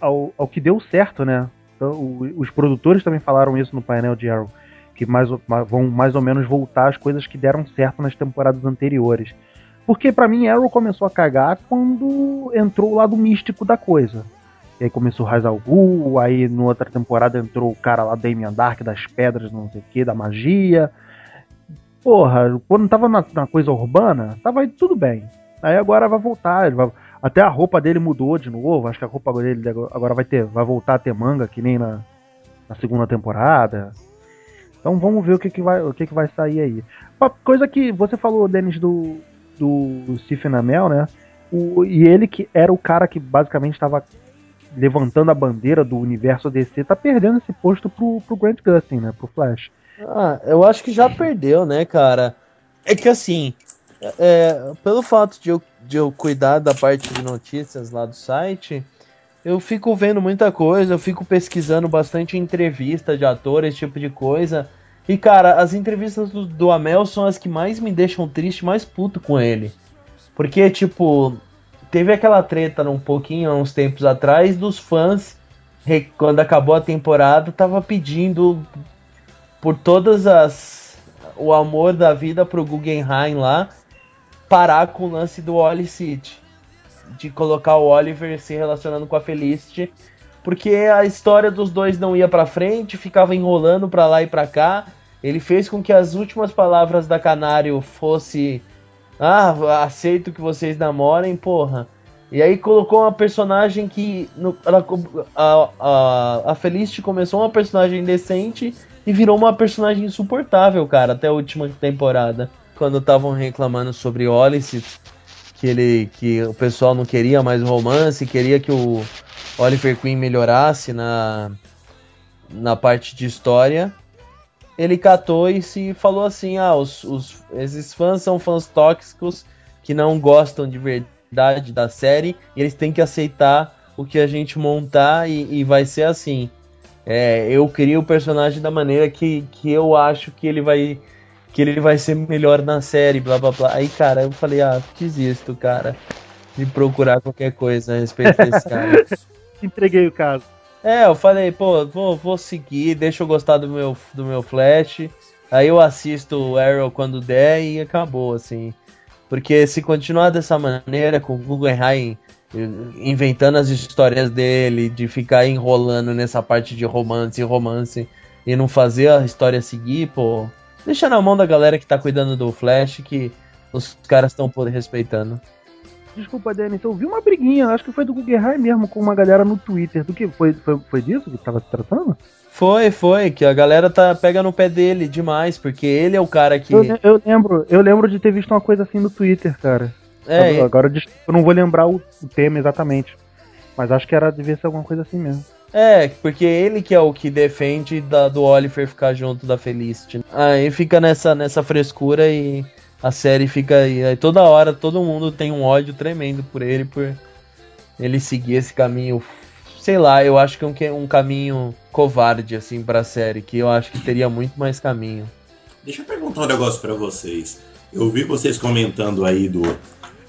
ao, ao que deu certo, né? Então, o- os produtores também falaram isso no painel de Arrow. Que mais, vão mais ou menos voltar às coisas que deram certo nas temporadas anteriores. Porque pra mim Arrow começou a cagar quando entrou o lado místico da coisa. E aí começou Raiz al Ghul, aí na outra temporada entrou o cara lá, Damien Dark, das pedras, não sei o que, da magia. Porra, quando tava na, na coisa urbana, tava aí tudo bem. Aí agora vai voltar, vai- até a roupa dele mudou de novo, acho que a roupa dele agora vai ter, vai voltar a ter manga, que nem na, na segunda temporada. Então vamos ver o que, que, vai, o que, que vai sair aí. Uma coisa que você falou, Denis, do, do Stephen Amell, né? O, e ele que era o cara que basicamente estava levantando a bandeira do universo DC, tá perdendo esse posto pro, pro Grant Gustin, né? Pro Flash. Ah, eu acho que já perdeu, né, cara? É que assim, é, pelo fato de eu, de eu cuidar da parte de notícias lá do site, eu fico vendo muita coisa, eu fico pesquisando bastante entrevista de ator, esse tipo de coisa. E, cara, as entrevistas do, do Amel são as que mais me deixam triste, mais puto com ele. Porque, tipo, teve aquela treta um pouquinho, uns tempos atrás, dos fãs, quando acabou a temporada, tava pedindo por todas as. o amor da vida pro Guggenheim lá, parar com o lance do Wally City. De colocar o Oliver se relacionando com a Felicity. Porque a história dos dois não ia pra frente, ficava enrolando pra lá e pra cá. Ele fez com que as últimas palavras da Canário fosse ah, aceito que vocês namorem, porra. E aí colocou uma personagem que. No, ela, a, a, a Felicity começou uma personagem decente e virou uma personagem insuportável, cara, até a última temporada. Quando estavam reclamando sobre Olice, que ele. que o pessoal não queria mais romance, queria que o Oliver Queen melhorasse na, na parte de história ele catou e se falou assim: ah, os, os, esses fãs são fãs tóxicos que não gostam de verdade da série e eles têm que aceitar o que a gente montar e, e vai ser assim. É, eu crio o personagem da maneira que, que eu acho que ele vai que ele vai ser melhor na série, blá blá blá. Aí, cara, eu falei, ah, desisto, cara, de procurar qualquer coisa a respeito desse cara. Entreguei o caso. É, eu falei, pô, vou, vou seguir, deixa eu gostar do meu, do meu Flash. Aí eu assisto o Arrow quando der e acabou, assim. Porque se continuar dessa maneira, com o Guggenheim inventando as histórias dele, de ficar enrolando nessa parte de romance e romance e não fazer a história seguir, pô, deixa na mão da galera que tá cuidando do Flash que os caras estão respeitando. Desculpa, Denis, eu vi uma briguinha, acho que foi do Guggenheim mesmo, com uma galera no Twitter. Do que? Foi, foi, foi disso que tava se tratando? Foi, foi, que a galera tá, pega no pé dele demais, porque ele é o cara que. Eu, eu lembro, eu lembro de ter visto uma coisa assim no Twitter, cara. É, Agora eu não vou lembrar o, o tema exatamente. Mas acho que era devia ser alguma coisa assim mesmo. É, porque ele que é o que defende da, do Oliver ficar junto da Felicity. Aí fica nessa, nessa frescura e a série fica aí, aí, toda hora todo mundo tem um ódio tremendo por ele por ele seguir esse caminho. Sei lá eu acho que é um, um caminho covarde assim para a série que eu acho que teria muito mais caminho. Deixa eu perguntar um negócio para vocês. Eu vi vocês comentando aí do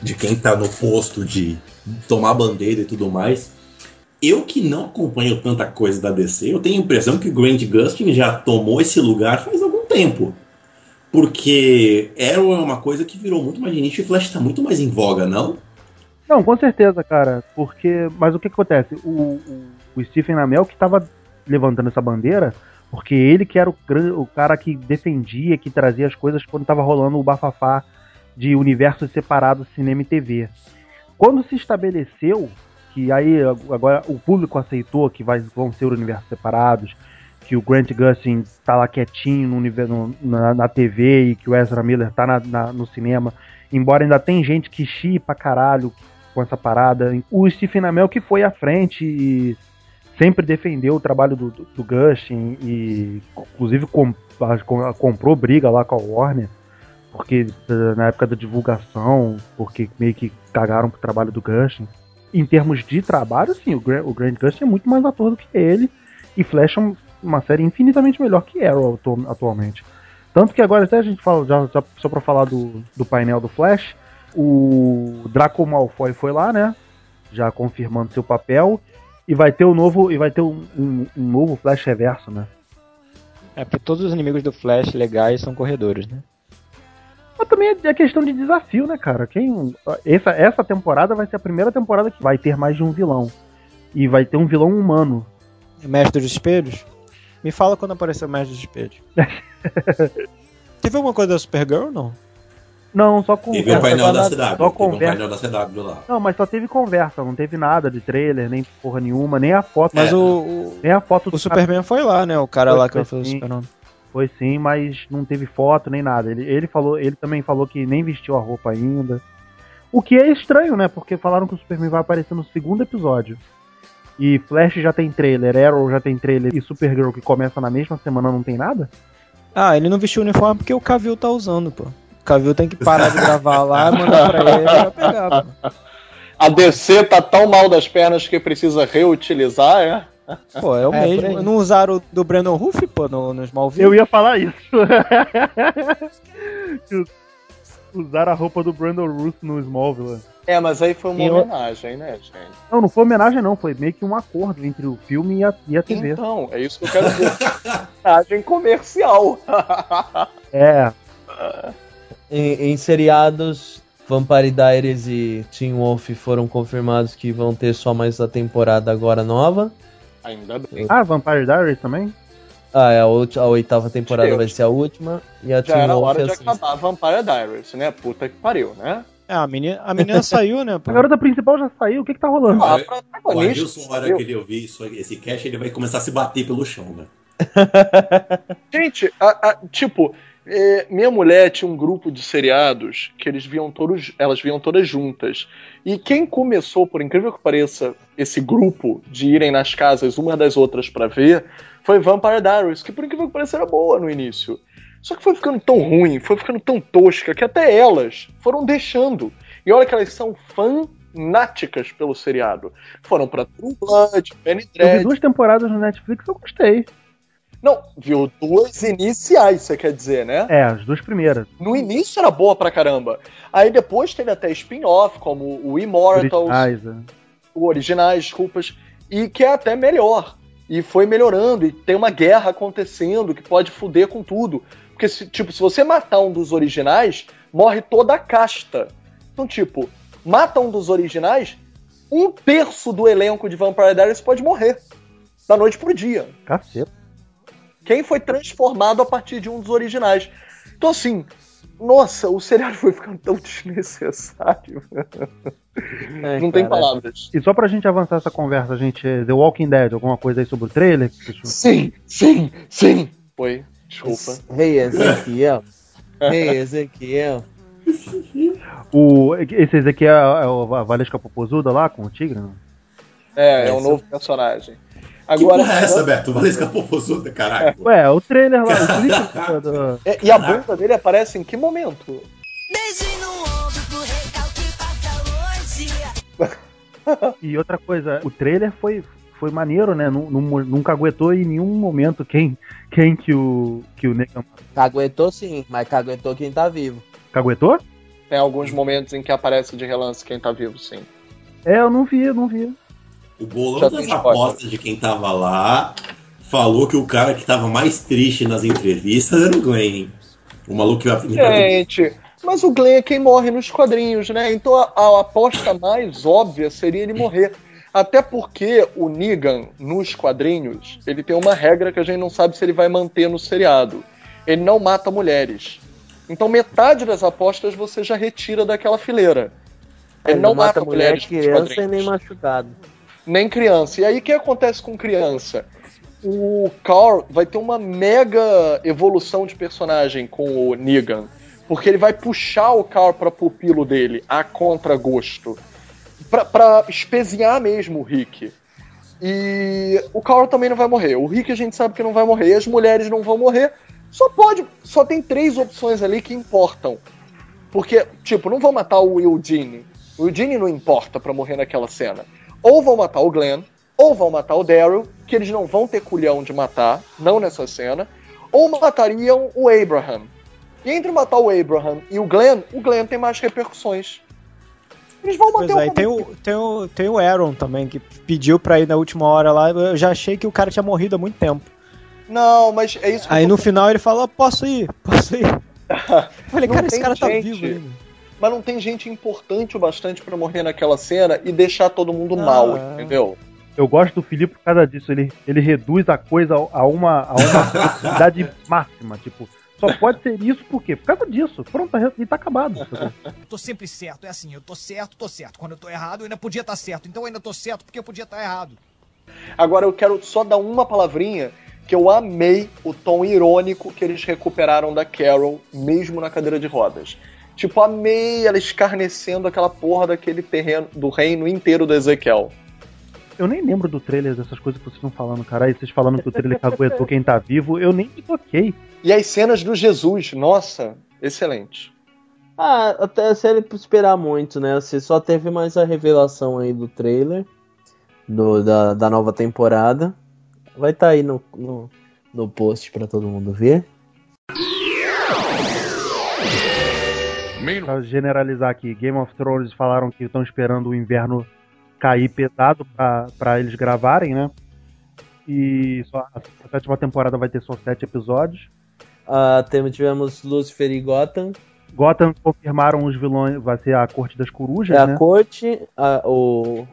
de quem tá no posto de tomar bandeira e tudo mais eu que não acompanho tanta coisa da DC, eu tenho a impressão que o Grant Gustin já tomou esse lugar faz algum tempo. Porque Arrow é uma coisa que virou muito mais de nicho e Flash está muito mais em voga, não? Não, com certeza, cara. Porque. Mas o que, que acontece? O, o, Stephen Amell que estava levantando essa bandeira, porque ele que era o, o cara que defendia, que trazia as coisas quando estava rolando o bafafá de universos separados cinema e TV. Quando se estabeleceu que aí agora o público aceitou que vai, vão ser universos separados, que o Grant Gustin tá lá quietinho no, no, na, na, TV e que o Ezra Miller tá na, na, no cinema, embora ainda tem gente que chia pra caralho com essa parada. O Stephen Amell que foi à frente e sempre defendeu o trabalho do, do, do Gustin e inclusive com, comprou briga lá com a Warner porque na época da divulgação, porque meio que cagaram pro trabalho do Gustin. Em termos de trabalho, sim, o Grant, o Grant Gustin é muito mais ator do que ele. E Flash é uma série infinitamente melhor que Arrow atualmente. Tanto que agora até a gente fala, já, já só pra falar do, do painel do Flash, o Draco Malfoy foi lá, né? Já confirmando seu papel. E vai ter o um novo. E vai ter um, um, um, novo Flash Reverso, né? É, porque todos os inimigos do Flash legais são corredores, né? Mas também é questão de desafio, né, cara? Quem, essa, essa temporada vai ser a primeira temporada que vai ter mais de um vilão. E vai ter um vilão humano. Mestre dos Espelhos? Me fala quando apareceu o Mestre dos Espelhos. Teve alguma coisa da Supergirl ou não? Não, só com Teve o painel da só CW. Só Teve um conversa. painel da CW lá. Não, mas só teve conversa, não teve nada de trailer, nem porra nenhuma, nem a foto. Mas É. o, o, Nem a foto o Superman foi lá, né? O cara Foi, lá que foi foi o. Superman. Foi sim, mas não teve foto nem nada. Ele, ele falou, ele também falou que nem vestiu a roupa ainda. O que é estranho, né? Porque falaram que o Superman vai aparecer no segundo episódio. E Flash já tem trailer, Arrow já tem trailer e Supergirl que começa na mesma semana não tem nada? Ah, ele não vestiu o uniforme porque o Cavill tá usando, pô. O Cavill tem que parar de gravar lá, mandar pra ele e vai pegar, pô. A DC tá tão mal das pernas que precisa reutilizar, é? Pô, é o É, mesmo. Não usaram o do Brandon Ruff, pô, no, no Smallville? Eu ia falar isso. Usaram a roupa do Brandon Ruth no Smallville. É, mas aí foi uma E eu- homenagem, né, gente? Não, não foi homenagem não, foi meio que um acordo entre o filme e a, e a TV. Então, é isso que eu quero dizer. Homenagem comercial. É, Em, em seriados, Vampire Diaries e Teen Wolf foram confirmados que vão ter só mais a temporada agora nova. Ainda bem. ah, Vampire Diaries também? Ah, é, a, a oitava temporada Deus. vai ser a última. E a Já era hora de acabar Vampire Diaries, né? Puta que pariu, né? É, a menina, a menina saiu, né, pô? A garota principal já saiu, o que que tá rolando? Ah, O. Adilson, na hora que ele ouvir isso, esse cast, ele vai começar a se bater pelo chão, né? Gente, a- a- tipo, é, minha mulher tinha um grupo de seriados que eles viam todos, elas viam todas juntas. E quem começou, por incrível que pareça, esse grupo de irem nas casas uma das outras pra ver, foi Vampire Diaries, que por incrível que pareça era boa no início. Só que foi ficando tão ruim, foi ficando tão tosca, que até elas foram deixando. E olha que elas são fanáticas pelo seriado. Foram pra True Blood, Penny Eu vi Dread. duas temporadas no Netflix eu gostei. Não, viu duas iniciais, você quer dizer, né? É, as duas primeiras. No início era boa pra caramba. Aí depois teve até spin-off, como o Immortals, Originais, é. o Originais, desculpas, e que é até melhor. E foi melhorando, e tem uma guerra acontecendo que pode fuder com tudo. Porque, se, tipo, se você matar um dos originais, morre toda a casta. Então, tipo, mata um dos originais, um terço do elenco de Vampire Diaries pode morrer. Da noite pro dia Caceta. Quem foi transformado a partir de um dos originais. Então, assim, nossa, o seriado foi ficando tão desnecessário. É, Não tem cara. palavras. E só pra gente avançar essa conversa, gente, é The Walking Dead, alguma coisa aí sobre o trailer? Sim, sim, sim. Foi, desculpa. Rei Ezequiel. Rei Ezequiel. O, esse aqui é a, é a Valesca Popozuda lá com o tigre? Não? É, é um novo personagem. Que Agora, porra é essa, Beto? Valesca Popozuda, caralho. Ué, o trailer lá, o clipe do- É, e a bunda dele aparece em que momento? Beijo no ombro pro recalque passa longe. E outra coisa, o trailer foi, foi maneiro, né? Não, não, não caguetou em nenhum momento quem, quem que o, que o Negan Caguetou sim, mas caguetou quem tá vivo. caguetou? Tem alguns momentos em que aparece de relance quem tá vivo, sim. É, eu não vi, eu não vi. O bolão Já das apostas de quem tava lá falou que o cara que tava mais triste nas entrevistas era o Glenn. O maluco que vai Gente, mas o Glenn é quem morre nos quadrinhos, né? Então a, a aposta mais óbvia seria ele morrer. Até porque o Negan, nos quadrinhos, ele tem uma regra que a gente não sabe se ele vai manter no seriado. Ele não mata mulheres. Então metade das apostas você já retira daquela fileira. Ele não, mata, mulheres nos criança e nem machucado. Nem criança. E aí o que acontece com criança? O Carl vai ter uma mega evolução de personagem com o Negan. Porque ele vai puxar o Carl pra pupilo dele, a contragosto. Pra espezinhar mesmo o Rick. E o Carl também não vai morrer. O Rick a gente sabe que não vai morrer. As mulheres não vão morrer. Só pode. Só tem três opções ali que importam. Porque, tipo, não vão matar o Eugene. O Eugene não importa pra morrer naquela cena. Ou vão matar o Glenn, ou vão matar o Daryl, que eles não vão ter culhão de matar, não nessa cena, ou matariam o Abraham. E entre matar o Abraham e o Glenn, o Glenn tem mais repercussões. Eles vão Pois manter é, o tem o, tem, o, tem o Aaron também, que pediu pra ir na última hora lá. Eu já achei que o cara tinha morrido há muito tempo. Não, mas é isso que Aí eu no final ele falou: posso ir, posso ir. Eu Falei, Não cara, esse cara tá gente. vivo ainda. Mas não tem gente importante o bastante pra morrer naquela cena e deixar todo mundo Ah, mal, entendeu? Eu gosto do Felipe por causa disso. Ele, ele reduz a coisa a uma, a uma quantidade máxima. Tipo, só pode ser isso por quê? Por causa disso. Pronto, e tá acabado. Eu tô sempre certo, é assim, eu tô certo, tô certo. Quando eu tô errado, eu ainda podia estar certo. Então eu ainda tô certo porque eu podia estar errado. Agora eu quero só dar uma palavrinha que eu amei o tom irônico que eles recuperaram da Carol, mesmo na cadeira de rodas. Tipo, amei ela escarnecendo aquela porra daquele terreno, do reino inteiro do Ezequiel. Eu nem lembro do trailer dessas coisas que vocês estão falando, cara. Aí vocês falando que o trailer caguetou quem tá vivo, eu nem me toquei. E as cenas do Jesus, nossa, excelente. Ah, até se ele esperar muito, né? Você só teve mais a revelação aí do trailer do, da, da nova temporada. Vai estar aí no, no, no post pra todo mundo ver. Pra generalizar aqui, Game of Thrones falaram que estão esperando o inverno cair pesado pra, pra eles gravarem, né? E só, a sétima temporada vai ter só sete episódios. Temos, tivemos Lucifer e Gotham. Gotham confirmaram os vilões, vai ser a Corte das Corujas, É né? a corte, a- o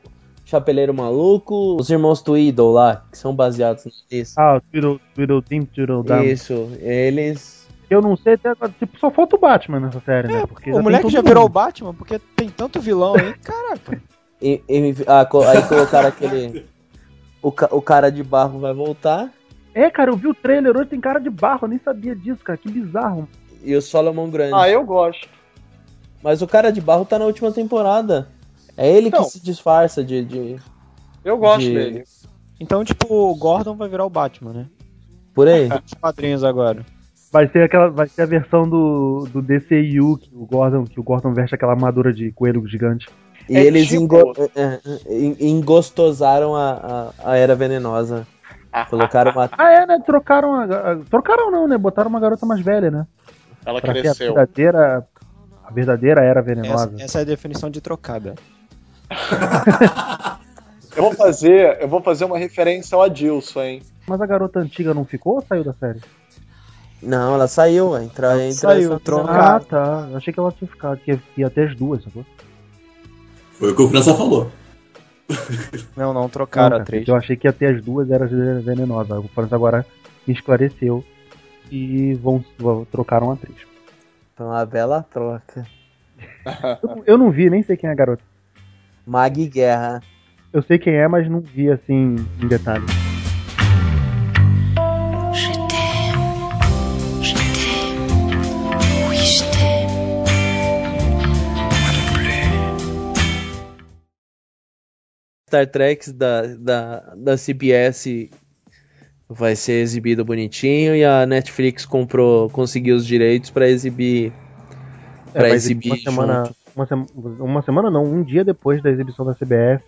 Chapeleiro Maluco, os irmãos Tweedle lá, que são baseados nisso. Ah, o Tweedle, Tweedledum, Tweedledum. Isso, eles. Eu não sei até agora, tipo, só falta o Batman nessa série, né? Porque o moleque já virou o Batman, porque tem tanto vilão aí. Caraca. e- e- ah, aí colocaram aquele. O, ca- o cara de barro vai voltar. É, cara, eu vi o trailer hoje, tem cara de barro, eu nem sabia disso, cara, que bizarro. E o Solomon Grande. Ah, eu gosto. Mas o cara de barro tá na última temporada. É ele Não. que se disfarça de. de- Eu gosto De- dele. Então, tipo, o Gordon vai virar o Batman, né? Por aí. Os quadrinhos agora. Vai ser aquela, vai ser a versão do, do DCU que o Gordon, que o Gordon veste aquela armadura de coelho gigante. E É eles tipo- engo- é, é, en- engostosaram a, a, a era venenosa. Colocaram uma. Ah, é, né? Trocaram a, a- trocaram não, né? Botaram uma garota mais velha, né? Ela Pra ser a cresceu. verdadeira a verdadeira era Essa, venenosa. essa é a definição de trocada. Eu vou fazer, eu vou fazer uma referência ao Adilson, hein? Mas a garota antiga não ficou ou saiu da série? Não, ela saiu, entra, entra Saiu, essa- tronca. Ah, tá. Eu achei que ela tinha ficado, que ia, ia até as duas, sacou? Foi o que o França falou. Não, não, trocaram Não, a atriz. Eu achei que até as duas era venenosa. O França agora esclareceu e vão, vão- trocaram a atriz. Então a bela troca. Eu, não- eu não vi, nem sei quem é a garota. Mag Guerra. Eu sei quem é, mas não vi assim em detalhe. Star Trek da, da, da CBS vai ser exibido bonitinho e a Netflix comprou, conseguiu os direitos pra exibir. É, Pra vai exibir uma semana, uma, sema- uma semana não, um dia depois da exibição da CBS,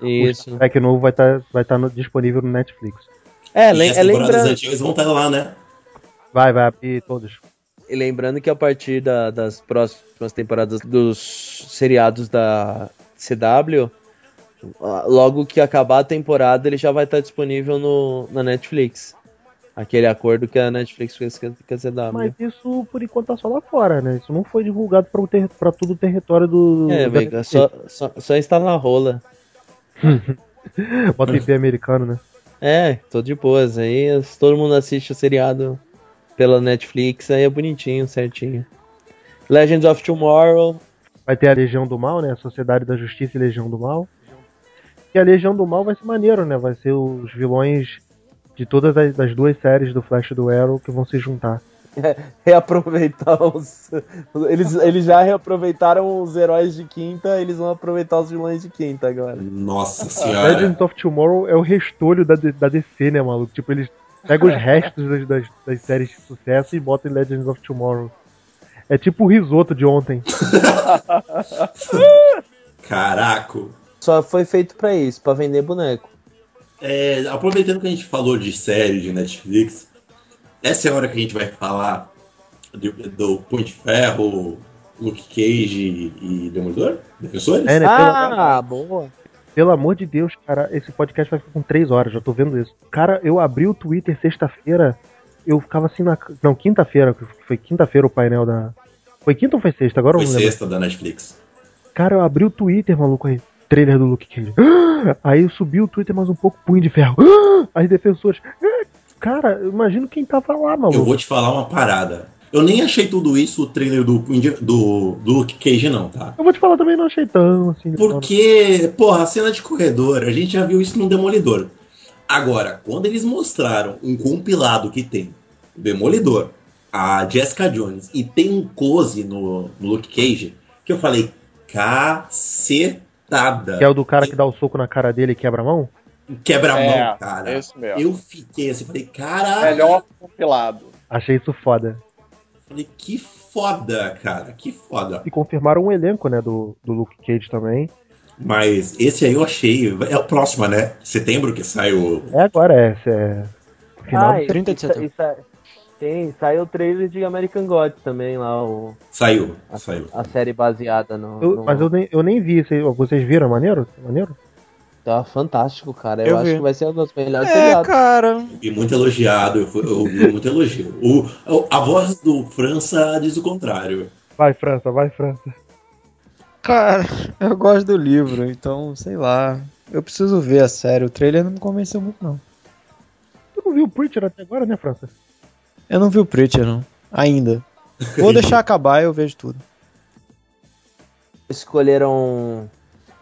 o Isso. Star Trek novo vai estar vai tá no- disponível no Netflix. É, e as é lembrando, antigas vão estar lá, né? Vai, vai abrir todos. e lembrando que a partir da- das próximas temporadas dos seriados da CW, logo que acabar a temporada, ele já vai estar disponível no, na Netflix. Aquele acordo que a Netflix fez com a CW. Mas isso por enquanto tá só lá fora, né? Isso não foi divulgado pra, o ter, pra todo o território do. É, só, só, só instalar a rola. Bota o IP americano, né? É, tô de boas. Aí todo mundo assiste o seriado pela Netflix, aí é bonitinho, certinho. Legends of Tomorrow. Vai ter a Legião do Mal, né? A Sociedade da Justiça e Legião do Mal. E a Legião do Mal vai ser maneiro, né? Vai ser os vilões de todas as das duas séries do Flash do Arrow que vão se juntar. reaproveitar os. Eles, eles já reaproveitaram os heróis de quinta, eles vão aproveitar os vilões de quinta agora. Nossa senhora. Legends of Tomorrow é o restolho da, da DC, né, maluco? Tipo, eles pegam os restos das, das, das séries de sucesso e botam em Legends of Tomorrow. É tipo o risoto de ontem. Caraco. Só foi feito pra isso, pra vender boneco. É, aproveitando que a gente falou de série de Netflix, essa é a hora que a gente vai falar do, do Punho de Ferro, Luke Cage e Demolidor? Defensores? É, né? Ah, boa. pelo amor de Deus, cara, esse podcast vai ficar com três horas, já tô vendo isso. Cara, eu abri o Twitter sexta-feira, eu ficava assim na. Não, quinta-feira, foi quinta-feira o painel da. Foi quinta ou foi sexta? Agora eu Foi não lembro. sexta da Netflix. Cara, eu abri o Twitter, maluco aí. Trailer do Luke Cage. Aí subiu o Twitter mais um pouco, punho de ferro. As defensores. Cara, eu imagino quem tava lá, maluco. Eu vou te falar uma parada. Eu nem achei tudo isso o trailer do, do, do Luke Cage, não, tá? Eu vou te falar também, não achei tão assim. Porque, porra, a cena de corredor, a gente já viu isso no Demolidor. Agora, quando eles mostraram um compilado que tem o Demolidor, a Jessica Jones e tem um close no, no Luke Cage, que eu falei, Que é o do cara que dá o soco na cara dele e quebra a mão? Quebra a mão, É, cara. esse mesmo. Eu fiquei assim, falei, caralho. Melhor compilado. Achei isso foda. Falei, que foda, cara, que foda. E confirmaram um elenco, né, do, do Luke Cage também. Mas esse aí eu achei. É o próximo, né? Setembro que sai o. É agora, é. esse é final Ah, de e- 30 de setembro. e sa- Tem, saiu o trailer de American Gods também lá, o, Saiu, a, saiu. a série baseada no. Eu- no- mas eu nem, eu nem vi. Vocês, vocês viram? Maneiro? Maneiro? Tá fantástico, cara. Eu, Eu acho vi. que vai ser um dos melhores É, seriados. cara. E muito elogiado, eu, fui- eu vi muito elogio. O, a voz do França diz o contrário. Vai, França, vai, França. Cara, eu gosto do livro, então, sei lá. Eu preciso ver a série. O trailer não me convenceu muito, não. Tu não viu o Preacher até agora, né, França? Eu não vi o Preacher, não. Ainda. Vou deixar acabar e eu vejo tudo. Escolheram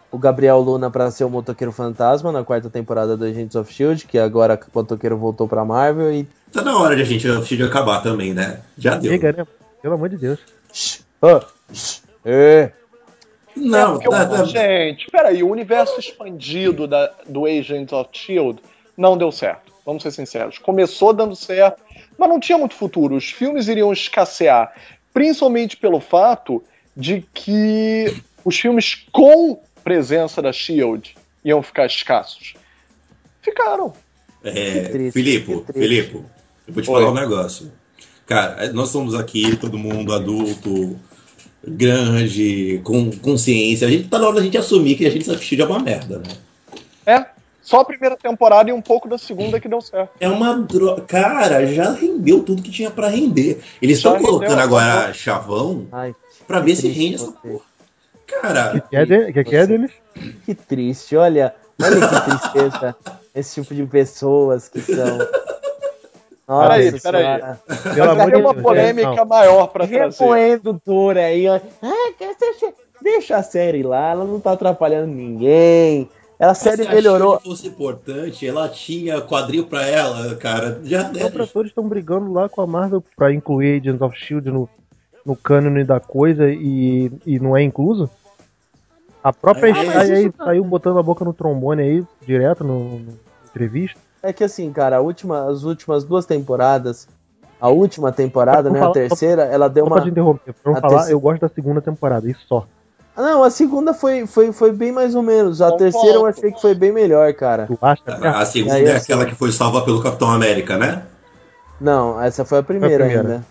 o Gabriel Luna pra ser o motoqueiro fantasma na quarta temporada do Agents of Shield, que agora o motoqueiro voltou pra Marvel e. Tá na hora de a gente assistir de acabar também, né? Já deu. Chega, né? Pelo amor de Deus. É. Não, Porque, tá, tá- Gente, peraí, o universo expandido da, do Agents of Shield não deu certo. Vamos ser sinceros. Começou dando certo, mas não tinha muito futuro. Os filmes iriam escassear, principalmente pelo fato de que os filmes com presença da Shield iam ficar escassos. Ficaram. É, triste, Filipe. Filipe, eu vou te Oi. falar um negócio. Cara, nós estamos aqui, todo mundo adulto, grande, com consciência. A gente tá na hora da gente assumir que a gente assistiu é uma merda, né? É, só a primeira temporada e um pouco da segunda que deu certo. É uma droga. Cara, já rendeu tudo que tinha pra render. Eles estão colocando rendeu, agora chavão Ai, pra ver se rende essa porra. Cara, Que é, de, que, que é deles? que triste, olha. Olha que tristeza. esse tipo de pessoas que são. Nossa Peraí, peraí. Pelo Vai amor de uma polêmica Não. maior pra trazer. Repoendo tour aí, ó. Ah, deixa, deixa a série lá, ela não tá atrapalhando ninguém. Ela, a série se melhorou. Shield fosse importante, ela tinha quadril pra ela, cara. Já Os produtores estão brigando lá com a Marvel pra incluir Agents of Shield no, no cânone da coisa e, e não é incluso? A própria Ah, Sky aí tá- saiu botando a boca no trombone aí, direto no, no entrevista. É que assim, cara, a última, as últimas duas temporadas, a última temporada, né, falar- a terceira, ela deu Só uma. te interromper, pra a falar, terceira- eu gosto da segunda temporada, isso só. Ah, Não, a segunda foi, foi, foi bem mais ou menos. A terceira eu achei que foi bem melhor, cara. Tu acha? A segunda Aí, é assim, aquela que foi salva pelo Capitão América, né? Não, essa foi a primeira, primeira. ainda.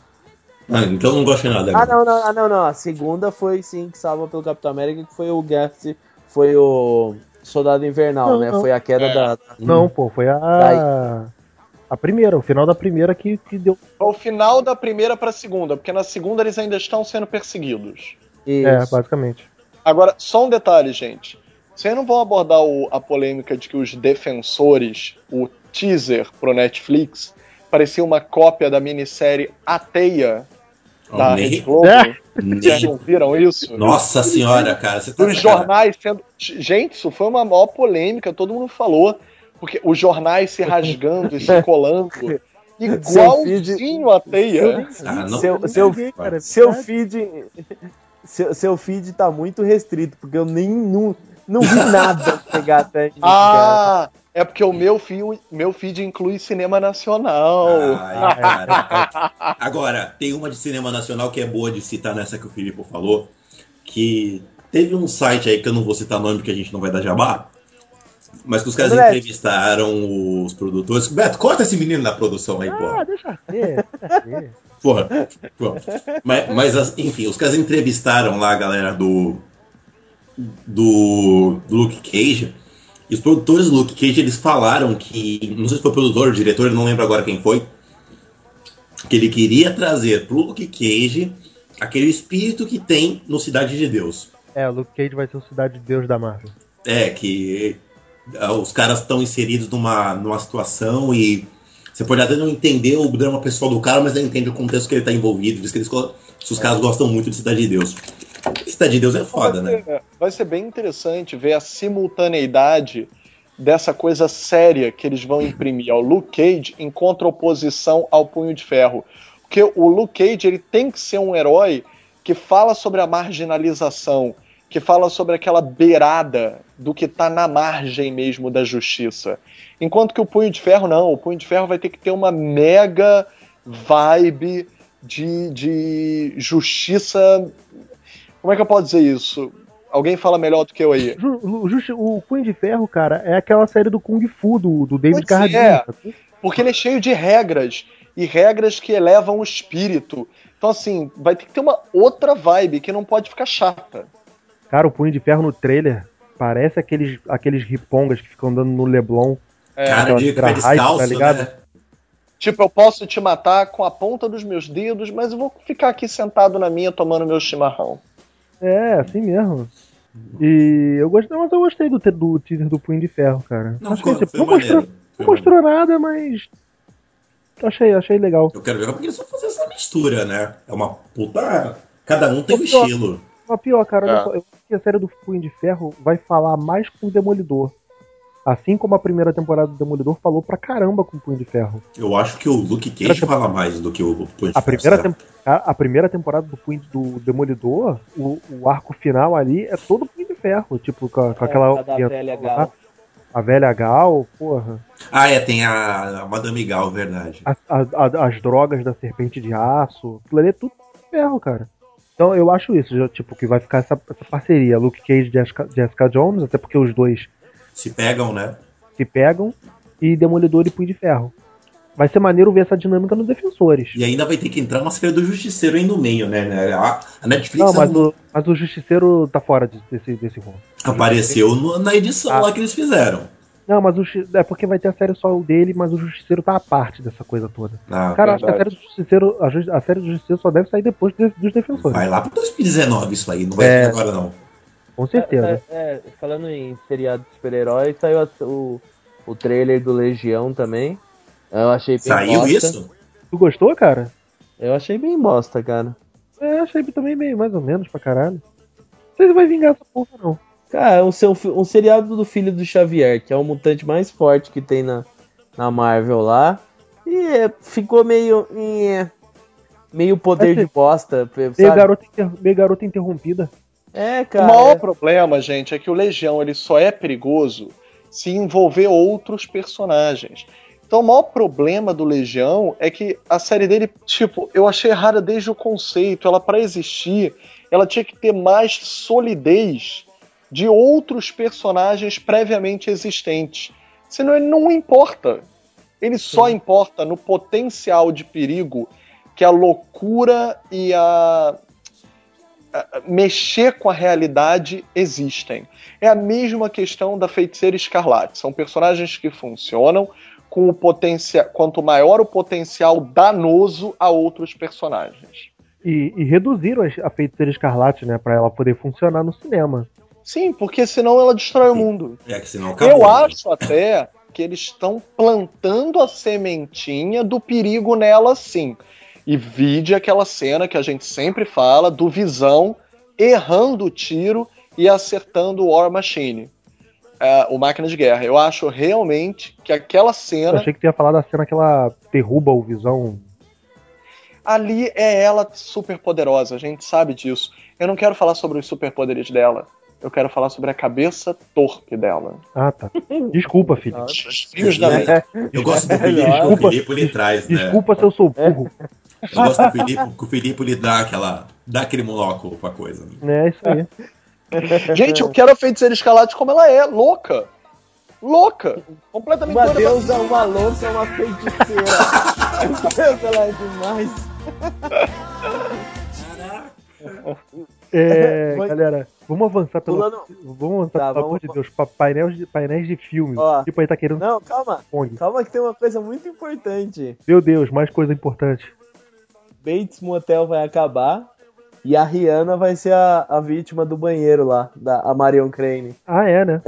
Ah, então não gosto de nada. Ah, não, não, ah, não, não. A segunda foi sim que salva pelo Capitão América, que foi o Guest, foi o Soldado Invernal, Não, né? não. Foi a queda É. da. Não, pô, foi a. A primeira, o final da primeira que, que deu. É o final da primeira pra segunda, porque na segunda eles ainda estão sendo perseguidos. É, Isso. basicamente. Agora, só um detalhe, gente. Vocês não vão abordar o- a polêmica de que os defensores, o teaser pro Netflix, parecia uma cópia da minissérie A Teia da nem- Rede Globo? É. Vocês não viram isso? Nossa senhora, cara. Você tá Os jornais sendo. Gente, isso foi uma maior polêmica, todo mundo falou. Porque os jornais se rasgando e se colando. Igualzinho a teia. Ah, não- Seu, seu, Ninguém, cara, seu feed. Seu, seu feed tá muito restrito, porque eu nem não, não vi nada chegar até cara. Ah, é porque o meu, fio, meu feed inclui cinema nacional. Ai, cara. Agora, tem uma de cinema nacional que é boa de citar nessa que o Filipe falou, que teve um site aí que eu não vou citar nome porque a gente não vai dar jabá, mas que os caras entrevistaram os produtores. Beto, corta esse menino da produção aí, porra. Ah, deixa ser, deixa ser. Porra, porra. Mas, mas, as- enfim, os caras entrevistaram lá a galera do, do, do Luke Cage. E os produtores do Luke Cage, eles falaram que, não sei se foi o produtor ou o diretor, não lembro agora quem foi, que ele queria trazer pro Luke Cage aquele espírito que tem no Cidade de Deus. É, o Luke Cage vai ser o Cidade de Deus da Marvel. É, que ah, os caras estão inseridos numa, numa situação e você pode até não entender o drama pessoal do cara, mas ele entende o contexto que ele tá envolvido. Diz que eles, os caras gostam muito de Cidade de Deus. Cidade de Deus é foda, vai, né? ser, vai ser bem interessante ver a simultaneidade dessa coisa séria que eles vão imprimir ao Luke Cage em contraoposição ao Punho de Ferro. Porque o Luke Cage ele tem que ser um herói que fala sobre a marginalização, que fala sobre aquela beirada do que tá na margem mesmo da justiça. Enquanto que o Punho de Ferro não, o Punho de Ferro vai ter que ter uma mega vibe de, de justiça. Como é que eu posso dizer isso? Alguém fala melhor do que eu aí. O Punho de Ferro, cara, é aquela série do Kung Fu, do, do David Pois Carradine. é. Porque ele é cheio de regras e regras que elevam o espírito. Então, assim, vai ter que ter uma outra vibe que não pode ficar chata. Cara, o Punho de Ferro no trailer parece aqueles, aqueles ripongas que ficam andando no Leblon. É, Cara de pé descalço, tá ligado? né? Tipo, eu posso te matar com a ponta dos meus dedos, mas eu vou ficar aqui sentado na minha tomando meu chimarrão. É, assim mesmo. E eu gostei, mas eu gostei do, do teaser do Punho de Ferro, cara. Não, Acho que, tipo, foi não mostrou, não mostrou nada, mas. Achei, achei legal. Eu quero ver como que eles vão fazer essa mistura, né? É uma puta. Cada um tem um estilo. Mas pior, cara, olha É. só, eu acho que a série do Punho de Ferro vai falar mais com o Demolidor. Assim como a primeira temporada do Demolidor falou pra caramba com o Punho de Ferro. Eu acho que o Luke Cage fala mais do que o Punho de A Ferro, primeira, tem- a, a primeira temporada do Punho do Demolidor, o, o arco final ali é todo Punho de Ferro. Tipo, com, com aquela. É, da velha Gal. A velha Gal, porra. Ah, é, tem a, a Madame Gal, verdade. a- a- a- as drogas da serpente de aço. Aquilo ali é tudo ferro, cara. Então eu acho isso, já, tipo, que vai ficar essa, essa parceria. Luke Cage e Jessica, Jessica Jones, até porque os dois Se pegam, né? se pegam, e Demolidor e Punho de Ferro. Vai ser maneiro ver essa dinâmica nos defensores. E ainda vai ter que entrar uma série do Justiceiro aí no meio, né? né? A, a Netflix Não, mas não- o, mas o Justiceiro tá fora de- desse, desse rolo. apareceu no- na edição Ah. lá que eles fizeram. Não, mas o é porque vai ter a série só dele, mas o Justiceiro tá à parte dessa coisa toda. Ah, Cara, acho que a série do Justiceiro, a, Ju- a série do Justiceiro só deve sair depois de- dos defensores. vai lá pra 2019 isso aí, não vai É. ser agora não. Com certeza. É, é, falando em seriado de super-herói, saiu a- o, o trailer do Legião também. Eu achei bem Saiu bosta. isso? Tu gostou, cara? Eu achei bem bosta, cara. É, achei também meio mais ou menos pra caralho. Não sei se vai vingar essa porra, não. Cara, um, seu, um seriado do filho do Xavier, que é o mutante mais forte que tem na, na Marvel lá. E é, ficou meio. eh, meio poder de bosta, Meio sabe? garota, inter- meio garota interrompida. É, O cara. maior é- problema, gente, é que o Legião ele só é perigoso se envolver outros personagens. Então, o maior problema do Legião é que a série dele, tipo, eu achei errada desde o conceito. Ela, para existir, ela tinha que ter mais solidez de outros personagens previamente existentes. Senão ele não importa. Ele só importa no potencial de perigo que a loucura e a mexer com a realidade existem. É a mesma questão da feiticeira escarlate. São personagens que funcionam com o potencial. Quanto maior o potencial danoso a outros personagens. E, e reduziram a, a feiticeira escarlate, né? Pra ela poder funcionar no cinema. Sim, porque senão ela destrói o mundo. É que senão acabou. Eu né? acho até que eles estão plantando a sementinha do perigo nela sim. E vide aquela cena que a gente sempre fala do Visão errando o tiro e acertando o War Machine, é, o Máquina de Guerra. Eu acho realmente que aquela Eu cena achei que tu ia falar da cena que ela derruba o Visão. ali é ela super poderosa, a gente sabe disso. Eu não quero falar sobre os superpoderes dela. Eu quero falar sobre a cabeça torpe dela. Ah, tá. Desculpa, filho. Fios da mente. Eu gosto do Felipe, Desculpa. o Felipe ele traz, né? Desculpa se eu sou burro. Eu gosto do Felipe, que o Felipe ele dá aquela. dá aquele monóculo pra coisa. né? É isso aí. Gente, eu quero a feiticeira escalate como ela é, louca. Louca. Completamente Uma deusa, uma louca, uma feiticeira. Meu Deus, ela é demais. É, Foi- galera, vamos avançar pelo. Pulando- Vamos avançar, Tá, pelo vamos- amor de Deus, pra painéis de, painéis de filmes. Ó. Tipo, aí tá querendo Não, calma. Calma que tem uma coisa muito importante. Meu Deus, mais coisa importante. Bates Motel vai acabar E a Rihanna vai ser a, a vítima do banheiro lá, da a Marion Crane. Ah, é, né?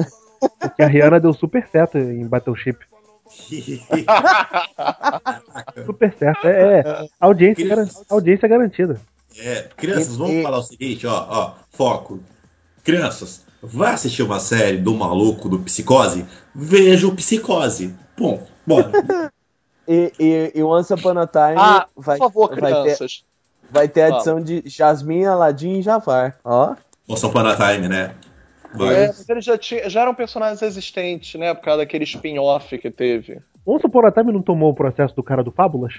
Porque a Rihanna deu super certo em Battleship. Super certo. É, é. Audiência, garan- audiência garantida. É, crianças, vamos E- falar o seguinte, ó, ó, foco. Crianças, vai assistir uma série do maluco do Psicose? Veja o Psicose. Bom, bora. E, e, e Once Upon a Time Ah, vai, por favor, vai ter, crianças. vai ter a adição de Jasmine, Aladdin e Jafar. Ó. Once Upon a Time, né? Vai. É, mas eles já, já eram personagens existentes, né? Por causa daquele spin-off que teve. Once Upon a Time não tomou o processo do cara do Fábulas?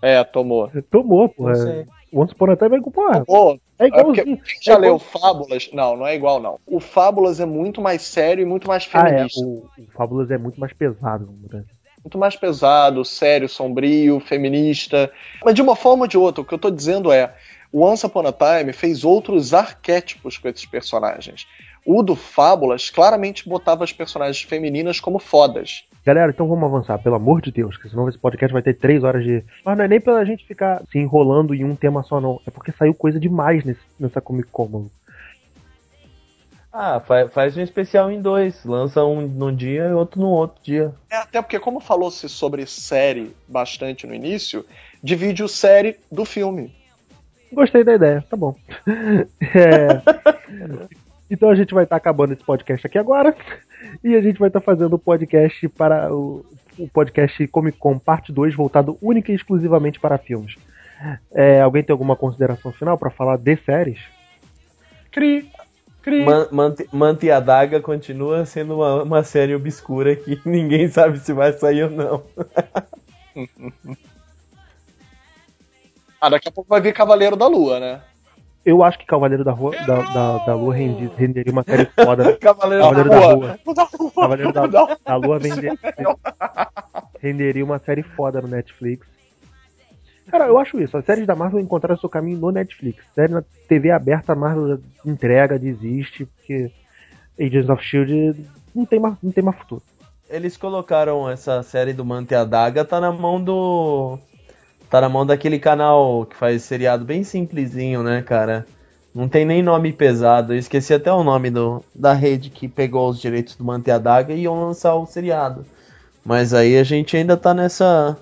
É, tomou. Tomou, pô. Não sei. Once Upon a Time é, porra, Tomou. é É porque igualzinho. quem já é leu Fábulas? Não, não é igual, não. O Fábulas é muito mais sério e muito mais Ah, é. feminista. O, o Fábulas é muito mais pesado. vamos dizer. Muito mais pesado, sério, sombrio, feminista. Mas de uma forma ou de outra, o que eu tô dizendo é: o Once Upon a Time fez outros arquétipos com esses personagens. O do Fábulas claramente botava as personagens femininas como fodas. Galera, então vamos avançar, pelo amor de Deus, que senão esse podcast vai ter três horas de. Mas não é nem pela gente ficar se enrolando em um tema só, não. É porque saiu coisa demais nesse, nessa Comic Con, mano. Ah, fa- faz um especial em dois. Lança um num dia e outro no outro dia. É, até porque, como falou-se sobre série bastante no início, divide o série do filme. Gostei da ideia, tá bom. É, Então a gente vai estar acabando esse podcast aqui agora. E a gente vai estar fazendo o podcast para o, o podcast Comic Con Parte 2, voltado única e exclusivamente para filmes. É, alguém tem alguma consideração final para falar de séries? Cri, cri. Man- Mante, Mante e a Daga continua sendo uma, uma série obscura que ninguém sabe se vai sair ou não. Ah, daqui a pouco vai vir Cavaleiro da Lua, né? Eu acho que Cavaleiro da, Rua, da, da, da Lua renderia uma série foda. Cavaleiro Cavaleiro da da Lua. Lua. Cavaleiro da, da Lua renderia uma série foda no Netflix. Cara, eu acho isso. As séries da Marvel encontraram seu caminho no Netflix. Série na TV aberta, a Marvel entrega, desiste, porque Agents of Shield não tem mais, não tem mais futuro. Eles colocaram essa série do Mante e a Daga, tá na mão do. Tá na mão daquele canal que faz seriado bem simplesinho, né, cara? Não tem nem nome pesado. Eu esqueci até o nome do, da rede que pegou os direitos do Mante e a Daga e iam lançar o seriado. Mas aí a gente ainda tá nessa.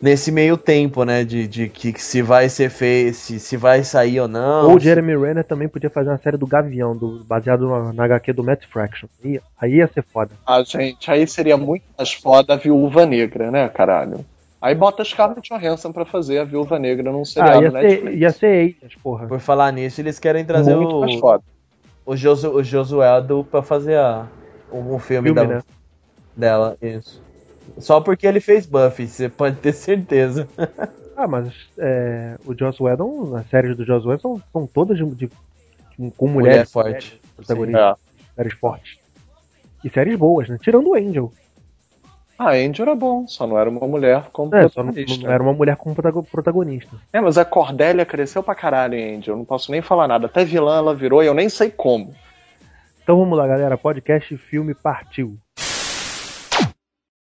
Nesse meio tempo, né? De, de que se vai ser feito, se, se vai sair ou não. Ou o Jeremy Renner também podia fazer uma série do Gavião, do, baseado na, na HQ do Matt Fraction. Aí, aí ia ser foda. Ah, gente, aí seria muito mais foda a Viúva Negra, né, caralho? Aí bota a Scarlett Johansson pra fazer a Viúva Negra num Ah, seriado ia Netflix. ser, ia ser porra. Por falar nisso, eles querem trazer muito mais o, foda. o, Josu, o Josueldo pra fazer a, o, o filme, Filme, da, né? dela. Isso. Só porque ele fez Buffy, você pode ter certeza. Ah, mas é, o Joss Whedon, as séries do Joss Whedon são, são todas de, de- com Mulher mulheres forte. protagonistas, É. séries fortes. E séries boas, né? Tirando o Angel. Ah, Angel era bom, só não era uma mulher como É, só não, protagonista. não era uma mulher como protago- protagonista. É, mas a Cordélia cresceu pra caralho Angel, não posso nem falar nada. Até vilã ela virou e eu nem sei como. Então vamos lá, galera. Podcast Filme partiu.